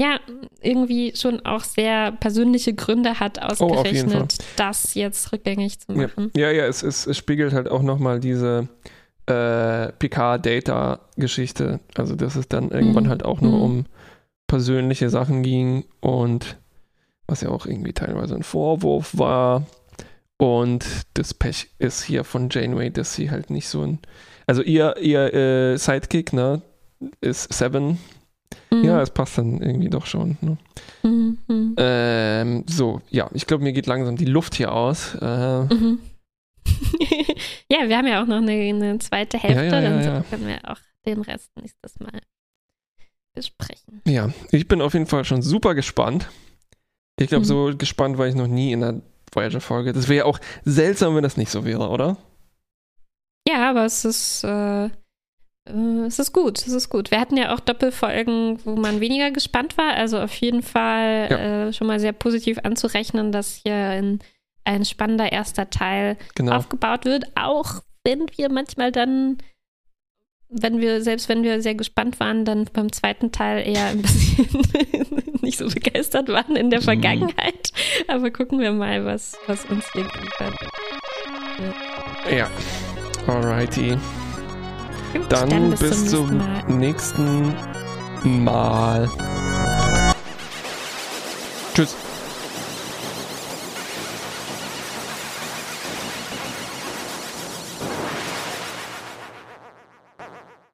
ja irgendwie schon auch sehr persönliche Gründe hat, Oh, ausgerechnet das jetzt rückgängig zu Ja, machen. ja, ja es, es, es spiegelt halt auch nochmal diese äh, PK-Data-Geschichte. Also, dass es dann irgendwann Mhm. halt auch nur Mhm. um persönliche Sachen ging und was ja auch irgendwie teilweise ein Vorwurf war. Und das Pech ist hier von Janeway, dass sie halt nicht so ein. Also, ihr, ihr äh, Sidekick, ne, ist Seven. Mhm. Ja, es passt dann irgendwie doch schon. Ne? Mhm. Mhm. Ähm, so, ja, ich glaube, mir geht langsam die Luft hier aus. Äh, Mhm. ja, wir haben ja auch noch eine, eine zweite Hälfte, Ja, ja, ja, dann ja. können wir auch den Rest nächstes Mal besprechen. Ja, ich bin auf jeden Fall schon super gespannt. Ich glaube, Mhm. so gespannt war ich noch nie in einer Voyager-Folge. Das wäre ja auch seltsam, wenn das nicht so wäre, oder? Ja, aber es ist, äh, äh, es ist gut, es ist gut. Wir hatten ja auch Doppelfolgen, wo man weniger gespannt war. Also auf jeden Fall Ja. äh, schon mal sehr positiv anzurechnen, dass hier ein, ein spannender erster Teil Genau. aufgebaut wird, auch wenn wir manchmal dann, wenn wir, selbst wenn wir sehr gespannt waren, dann beim zweiten Teil eher ein bisschen nicht so begeistert waren in der Mhm. Vergangenheit. Aber gucken wir mal, was, was uns hier liefert. Ja. Alrighty. Gut, Dann, bis, bis zum zum nächsten Mal. nächsten Mal. Tschüss.